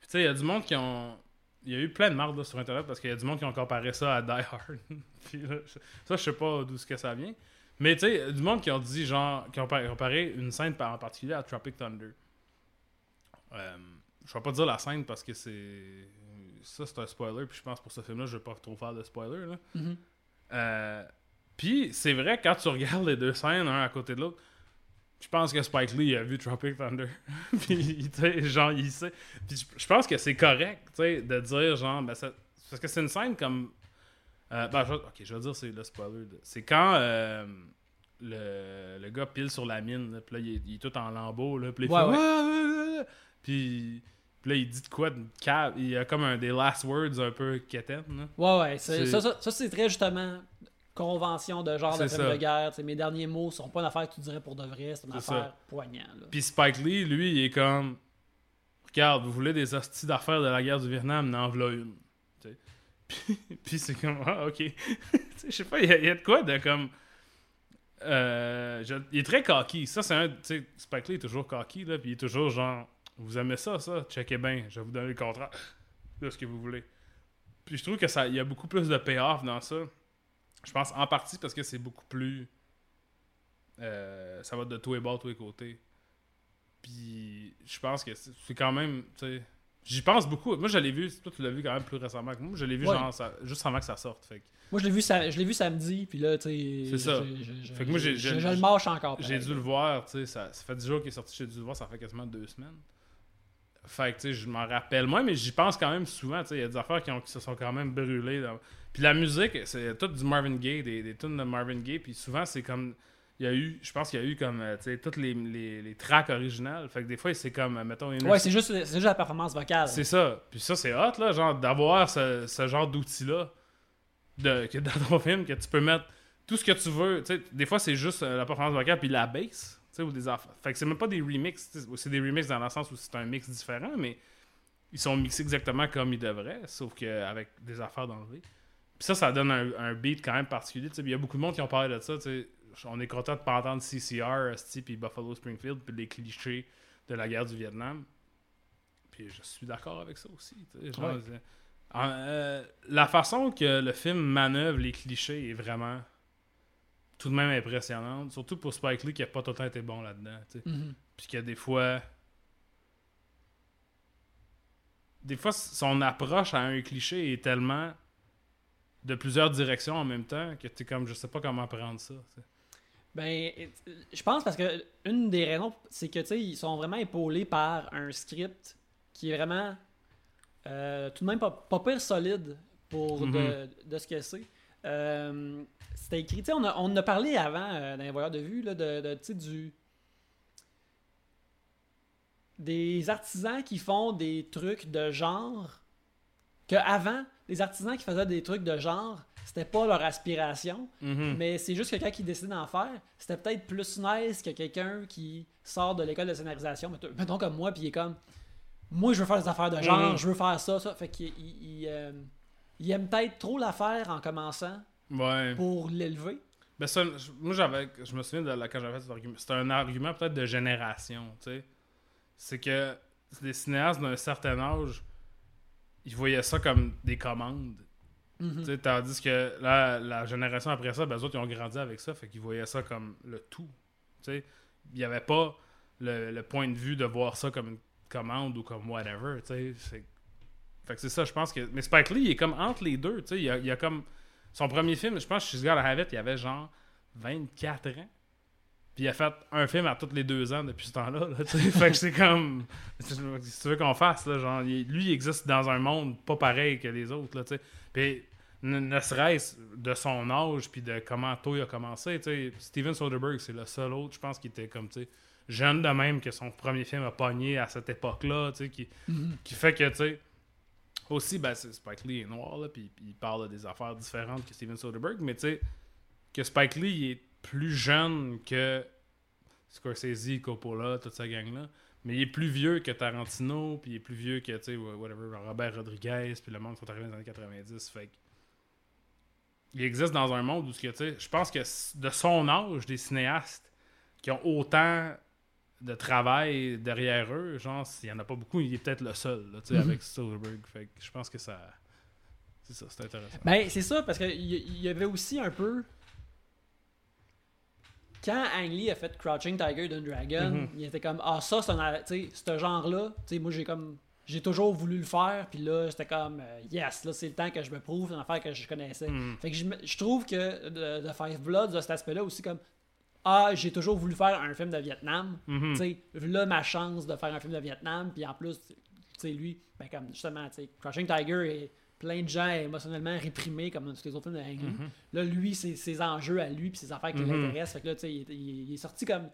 Puis, tu sais, il y a du monde qui ont. Il y a eu plein de là, sur Internet parce qu'il y a du monde qui ont comparé ça à Die Hard. (laughs) Puis là, je- ça, je sais pas d'où que ça vient. Mais tu sais, il y a du monde qui ont dit, genre, qui ont par- comparé une scène en particulier à Tropic Thunder. Euh, je vais pas dire la scène parce que c'est. Ça, c'est un spoiler. Puis je pense pour ce film-là, je vais pas trop faire de spoiler. Là. Mhm. Euh, puis c'est vrai, quand tu regardes les deux scènes, un à côté de l'autre, je pense que Spike Lee a vu Tropic Thunder. (laughs) puis, genre, il sait. Puis je- pense que c'est correct, tu sais, de dire, genre, ben, ça- parce que c'est une scène comme. euh, ben, je, ok, je vais dire, c'est le spoiler. de- C'est quand euh, le, le gars pile sur la mine, là, puis là, il est, il est tout en lambeaux, là, puis ouais, ouais, ouais. Puis. puis là, il dit de quoi de cave? Il y a comme un des last words un peu quétaine. là. Ouais, ouais. c'est- Ça, ça, ça, c'est très justement convention de genre de film de guerre. Mes derniers mots sont pas une affaire que tu dirais pour de vrai, c'est une affaire ça. poignante. là. Puis Spike Lee, lui, il est comme Regarde, vous voulez des hosties d'affaires de la guerre du Vietnam, n'en voilà une. (laughs) Puis, puis c'est comme Ah, ok. (laughs) Je sais pas, il y, a- il y a de quoi de comme. Euh, je- il est très cocky. Ça, c'est un. Spike Lee est toujours cocky, là, puis il est toujours genre Vous aimez ça, ça? Checkez bien, je vais vous donner le contrat (laughs) de ce que vous voulez. Puis je trouve que ça il y a beaucoup plus de payoff dans ça. Je pense en partie parce que c'est beaucoup plus. euh, ça va de tous les bords, tous les côtés. Puis je pense que c'est quand même. J'y pense beaucoup. Moi, je l'ai vu. Toi, tu l'as vu quand même plus récemment que moi. Je l'ai vu Ouais. genre ça- juste avant que ça sorte. Fait que Moi, je l'ai vu, sa- je l'ai vu samedi, puis là, tu sais. C'est ça. Fait que moi, je, le mâche encore. j'ai dû le voir. tu sais, Ça, ça fait 10 jours qu'il est sorti. J'ai dû le voir. Ça fait quasiment deux semaines. Fait que tu sais, je m'en rappelle moins, mais j'y pense quand même souvent. tu sais, Il y a des affaires qui, ont- qui se sont quand même brûlées. Puis la musique, c'est tout du Marvin Gaye, des, des tunes de Marvin Gaye. Puis souvent, c'est comme. Il y a eu, je pense qu'il y a eu comme, euh, tu sais, toutes les, les, les tracks originales. Fait que des fois, c'est comme, euh, mettons, Ouais, c'est juste, juste la performance vocale. C'est ça. Puis ça, c'est hot, là, genre, d'avoir ce, ce genre d'outil-là dans ton film, que tu peux mettre tout ce que tu veux. Tu sais, des fois, c'est juste euh, la performance vocale puis la bass, ou des affaires. Fait que c'est même pas des remixes. C'est des remixes dans le sens où c'est un mix différent, mais ils sont mixés exactement comme ils devraient, sauf qu'avec des affaires d'enlever. Puis ça, ça donne un, un beat quand même particulier. Il y a beaucoup de monde qui ont parlé de ça. On est content de pas entendre CCR, puis Buffalo Springfield, puis les clichés de la guerre du Vietnam. Puis je suis d'accord avec ça aussi. genre, Ouais. euh, la façon que le film manœuvre les clichés est vraiment tout de même impressionnante. Surtout pour Spike Lee qui a pas tout le temps été bon là-dedans. Mhm. Puis qu'il y a des fois. Des fois, son approche à un cliché est tellement de plusieurs directions en même temps que tu comme je sais pas comment prendre ça. Ben, je pense parce que une des raisons, c'est que tu sais, ils sont vraiment épaulés par un script qui est vraiment euh, tout de même pas, pas pire solide pour Mhm. de, de ce que c'est. Euh, C'était écrit, tu sais, on, a- on a parlé avant euh, dans les voyeurs de vue là, de, de, tu sais, du des artisans qui font des trucs de genre que avant les artisans qui faisaient des trucs de genre, c'était pas leur aspiration, Mhm. mais c'est juste quelqu'un qui décide d'en faire. C'était peut-être plus nice que quelqu'un qui sort de l'école de scénarisation, mettons- comme moi, puis il est comme, moi je veux faire des affaires de genre, Mhm. je veux faire ça, ça. Fait qu'il il, il, euh, il aime peut-être trop la faire en commençant Ouais. pour l'élever. Ben ça, moi, j'avais, je me souviens de la, quand j'avais fait cet argument. C'était un argument peut-être de génération, tu sais. C'est que les cinéastes d'un certain âge, ils voyaient ça comme des commandes. Mhm. Sais, tandis que là, la génération après ça, ben, eux autres, ils ont grandi avec ça, fait qu'ils voyaient ça comme le tout. Il n'y avait pas le, le point de vue de voir ça comme une commande ou comme whatever. C'est- Fait que c'est ça, je pense que... Mais Spike Lee, il est comme entre les deux, tu sais. Il a, il a comme... Son premier film, je pense que She's Have It, il avait genre 24 ans. Puis il a fait un film à tous les deux ans depuis ce temps-là. là, (laughs) fait que c'est comme. Si tu veux qu'on fasse, là, genre, lui, il existe dans un monde pas pareil que les autres. Là. Puis ne, ne serait-ce de son âge, puis de comment tôt il a commencé. tu sais. Steven Soderbergh, c'est le seul autre, je pense, qui était comme tu sais, jeune de même, que son premier film a pogné à cette époque-là, qui, Mhm. qui fait que, sais, aussi, ben, Spike Lee est noir, là, puis il parle des affaires différentes que Steven Soderbergh, mais tu sais, que Spike Lee il est plus jeune que Scorsese, Coppola, toute cette gang-là, mais il est plus vieux que Tarantino, puis il est plus vieux que, tu sais, whatever, Robert Rodriguez, puis le monde qui sont arrivés dans les années 90, fait il existe dans un monde où, tu sais, je pense que de son âge, des cinéastes qui ont autant de travail derrière eux, genre, s'il y en a pas beaucoup, il est peut-être le seul, là, sais, Mhm. avec Soderbergh. Fait que je pense que ça. C'est ça, c'est intéressant. Ben, c'est ça, parce qu'il y, y avait aussi un peu. Quand Ang Lee a fait Crouching Tiger and Dragon, Mhm. il était comme Ah, ça, c'est un. Ce genre-là, moi, j'ai comme. J'ai toujours voulu le faire, puis là, c'était comme euh, Yes, là, c'est le temps que je me prouve, c'est une affaire que je connaissais. Mhm. Fait que je, trouve que de, de Five Bloods, de cet aspect-là, aussi comme Ah, j'ai toujours voulu faire un film de Vietnam. Tu sais, là, ma chance de faire un film de Vietnam, puis en plus, tu sais, lui, ben, comme justement, tu sais, Crouching Tiger est plein de gens émotionnellement réprimés comme dans tous les autres films de Ang Lee. Mhm. Là, lui, c'est ses enjeux à lui, puis ses affaires qui Mhm. l'intéressent. Fait que là, tu sais, il, est- il est- il est sorti comme.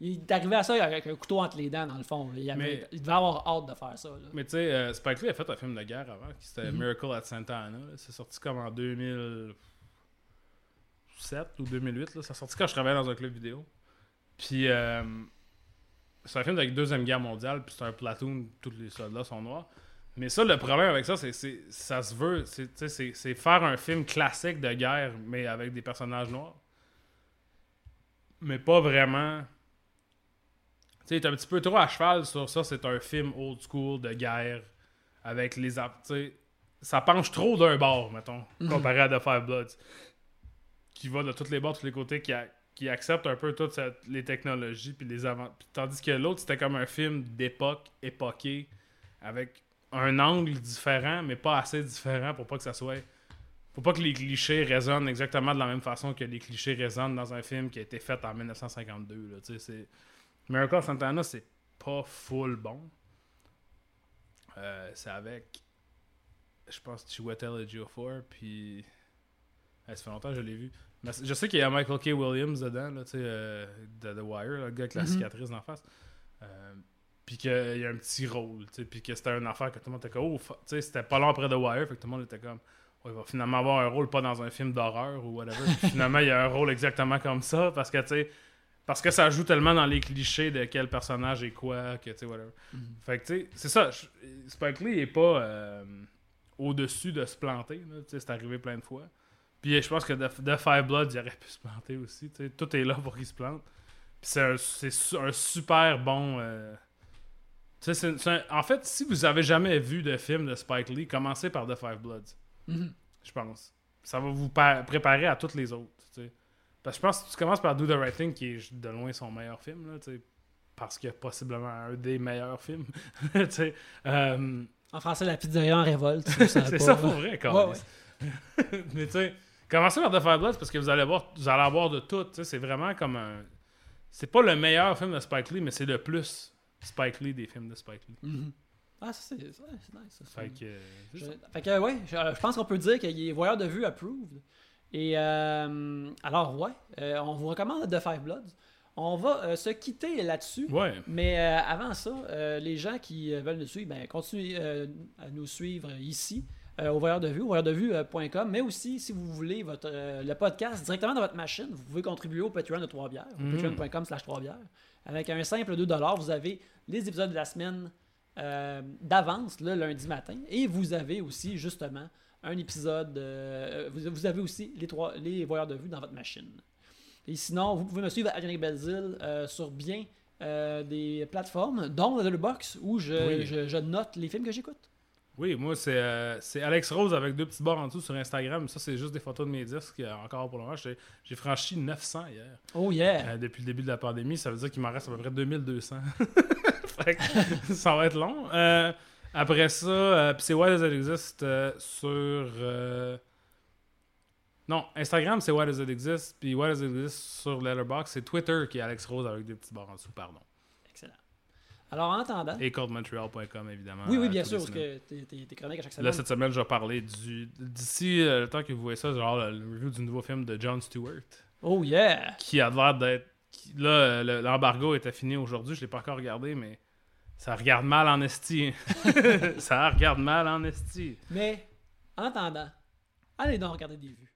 Il est arrivé à ça avec un couteau entre les dents, dans le fond. Il, avait- Mais- il devait avoir hâte de faire ça. là. Mais tu sais, euh, Spike Lee a fait un film de guerre avant, qui c'était Mhm. Miracle at Santa Ana. C'est sorti comme en 2007 ou 2008. Là. Ça sorti quand je travaillais dans un club vidéo. Puis euh, c'est un film avec Deuxième Guerre mondiale, puis c'est un platoon, tous les soldats sont noirs. Mais ça, le problème avec ça, c'est ça se veut, c'est faire un film classique de guerre, mais avec des personnages noirs. Mais pas vraiment. Tu sais, t'es un petit peu trop à cheval sur ça, c'est un film old school de guerre avec les. ça penche trop d'un bord, mettons, Mhm. comparé à The Five Bloods. Qui va de tous les bords, de tous les côtés, qui, a- qui accepte un peu toutes les technologies, puis les avant. puis tandis que l'autre, c'était comme un film d'époque, époqué, avec un angle différent, mais pas assez différent pour pas que ça soit. Faut pas que les clichés résonnent exactement de la même façon que les clichés résonnent dans un film qui a été fait en 1952. Là, tu sais, c'est... Miracle Santana, c'est pas full bon. Euh, c'est avec, je pense, Chiwetel Ejiofor, puis... Ça fait longtemps que je l'ai vu. C- je sais qu'il y a Michael K. Williams dedans, là, euh, de The Wire, le gars avec la Mhm. cicatrice d'en face. Euh, puis qu'il y a un petit rôle, puis que c'était une affaire que tout le monde était comme, oh, c'était pas long après The Wire, fait que tout le monde était comme, oh, il va finalement avoir un rôle pas dans un film d'horreur ou whatever. Puis (laughs) finalement, il y a un rôle exactement comme ça, parce que, tu sais, parce que ça joue tellement dans les clichés de quel personnage est quoi, que, tu sais, whatever. Mhm. Fait que, tu sais, c'est ça, Spike Lee est pas euh, au-dessus de se planter, c'est arrivé plein de fois. Puis je pense que de, de Five Bloods, il aurait pu se planter aussi, tout est là pour qu'il se plante. Puis c'est un, c'est un super bon... euh, tu sais, c'est- c'est un- en fait, si vous avez jamais vu de film de Spike Lee, commencez par The Five Bloods, Mhm. je pense. Ça va vous pa- préparer à tous les autres. Parce que je pense que tu commences par Do the Right Thing, qui est de loin son meilleur film, là, tu sais, parce qu'il y a possiblement un des meilleurs films. (laughs) Euh, En français, la pizzeria en révolte. (laughs) c'est pas, ça pour vrai, quand Ouais, (laughs) Mais tu sais, commencez par The Five Bloods parce que vous allez voir, vous allez avoir de tout. C'est vraiment comme un. C'est pas le meilleur film de Spike Lee, mais c'est le plus Spike Lee des films de Spike Lee. Mhm. Ah, ça, c'est ouais, nice. ça, Fait que. euh, Je-. Fait que, ouais, je, je pense qu'on peut dire qu'il est voyeur de vue approved. Et euh, alors, ouais, euh, on vous recommande The Five Bloods. On va euh, se quitter là-dessus. Ouais. Mais avant ça, les gens qui veulent nous suivre, ben, continuez à nous suivre ici. Euh, au voyeur de vue, au voyeurdevue.com, mais aussi, si vous voulez votre, euh, le podcast directement dans votre machine, vous pouvez contribuer au Patreon de Trois-Bières, Mhm. patreon.com slash Trois-Bières. Avec un simple 2$, vous avez les épisodes de la semaine euh, d'avance, le lundi matin, et vous avez aussi, justement, un épisode, euh, vous, vous avez aussi les, trois, les voyeurs de vue dans votre machine. Et sinon, vous pouvez me suivre à Yannick Belzil euh, sur bien euh, des plateformes, dont Letterboxd, où je, Oui. je- je note les films que j'écoute. Oui, moi, c'est euh, c'est Alex Rose avec deux petits bords en dessous sur Instagram. Ça, c'est juste des photos de mes disques. euh, Encore pour le moment, j'ai franchi 900 hier. Oh yeah! Euh, depuis le début de la pandémie, ça veut dire qu'il m'en reste à peu près 2200. (laughs) Fait que (laughs) ça va être long. Après ça, puis c'est Why Does It Exist sur. Non, Instagram, c'est Why Does It Exist. Puis Why Does It Exist sur Letterboxd, c'est Twitter qui est Alex Rose avec des petits bords en dessous, pardon. Alors, en attendant, Et coldmontreal.com, évidemment. oui, oui, euh, bien sûr, parce que t'es- t'es t'es chronique à chaque semaine. Là, cette semaine, je vais parler du. D'ici euh, le temps que vous voyez ça, genre le, review du nouveau film de Jon Stewart. Oh yeah! Qui a l'air d'être. Là, le- l'embargo était fini aujourd'hui, je l'ai pas encore regardé, mais ça regarde mal en esti. (laughs) ça regarde mal en esti. Mais, en attendant, allez donc regarder des vues.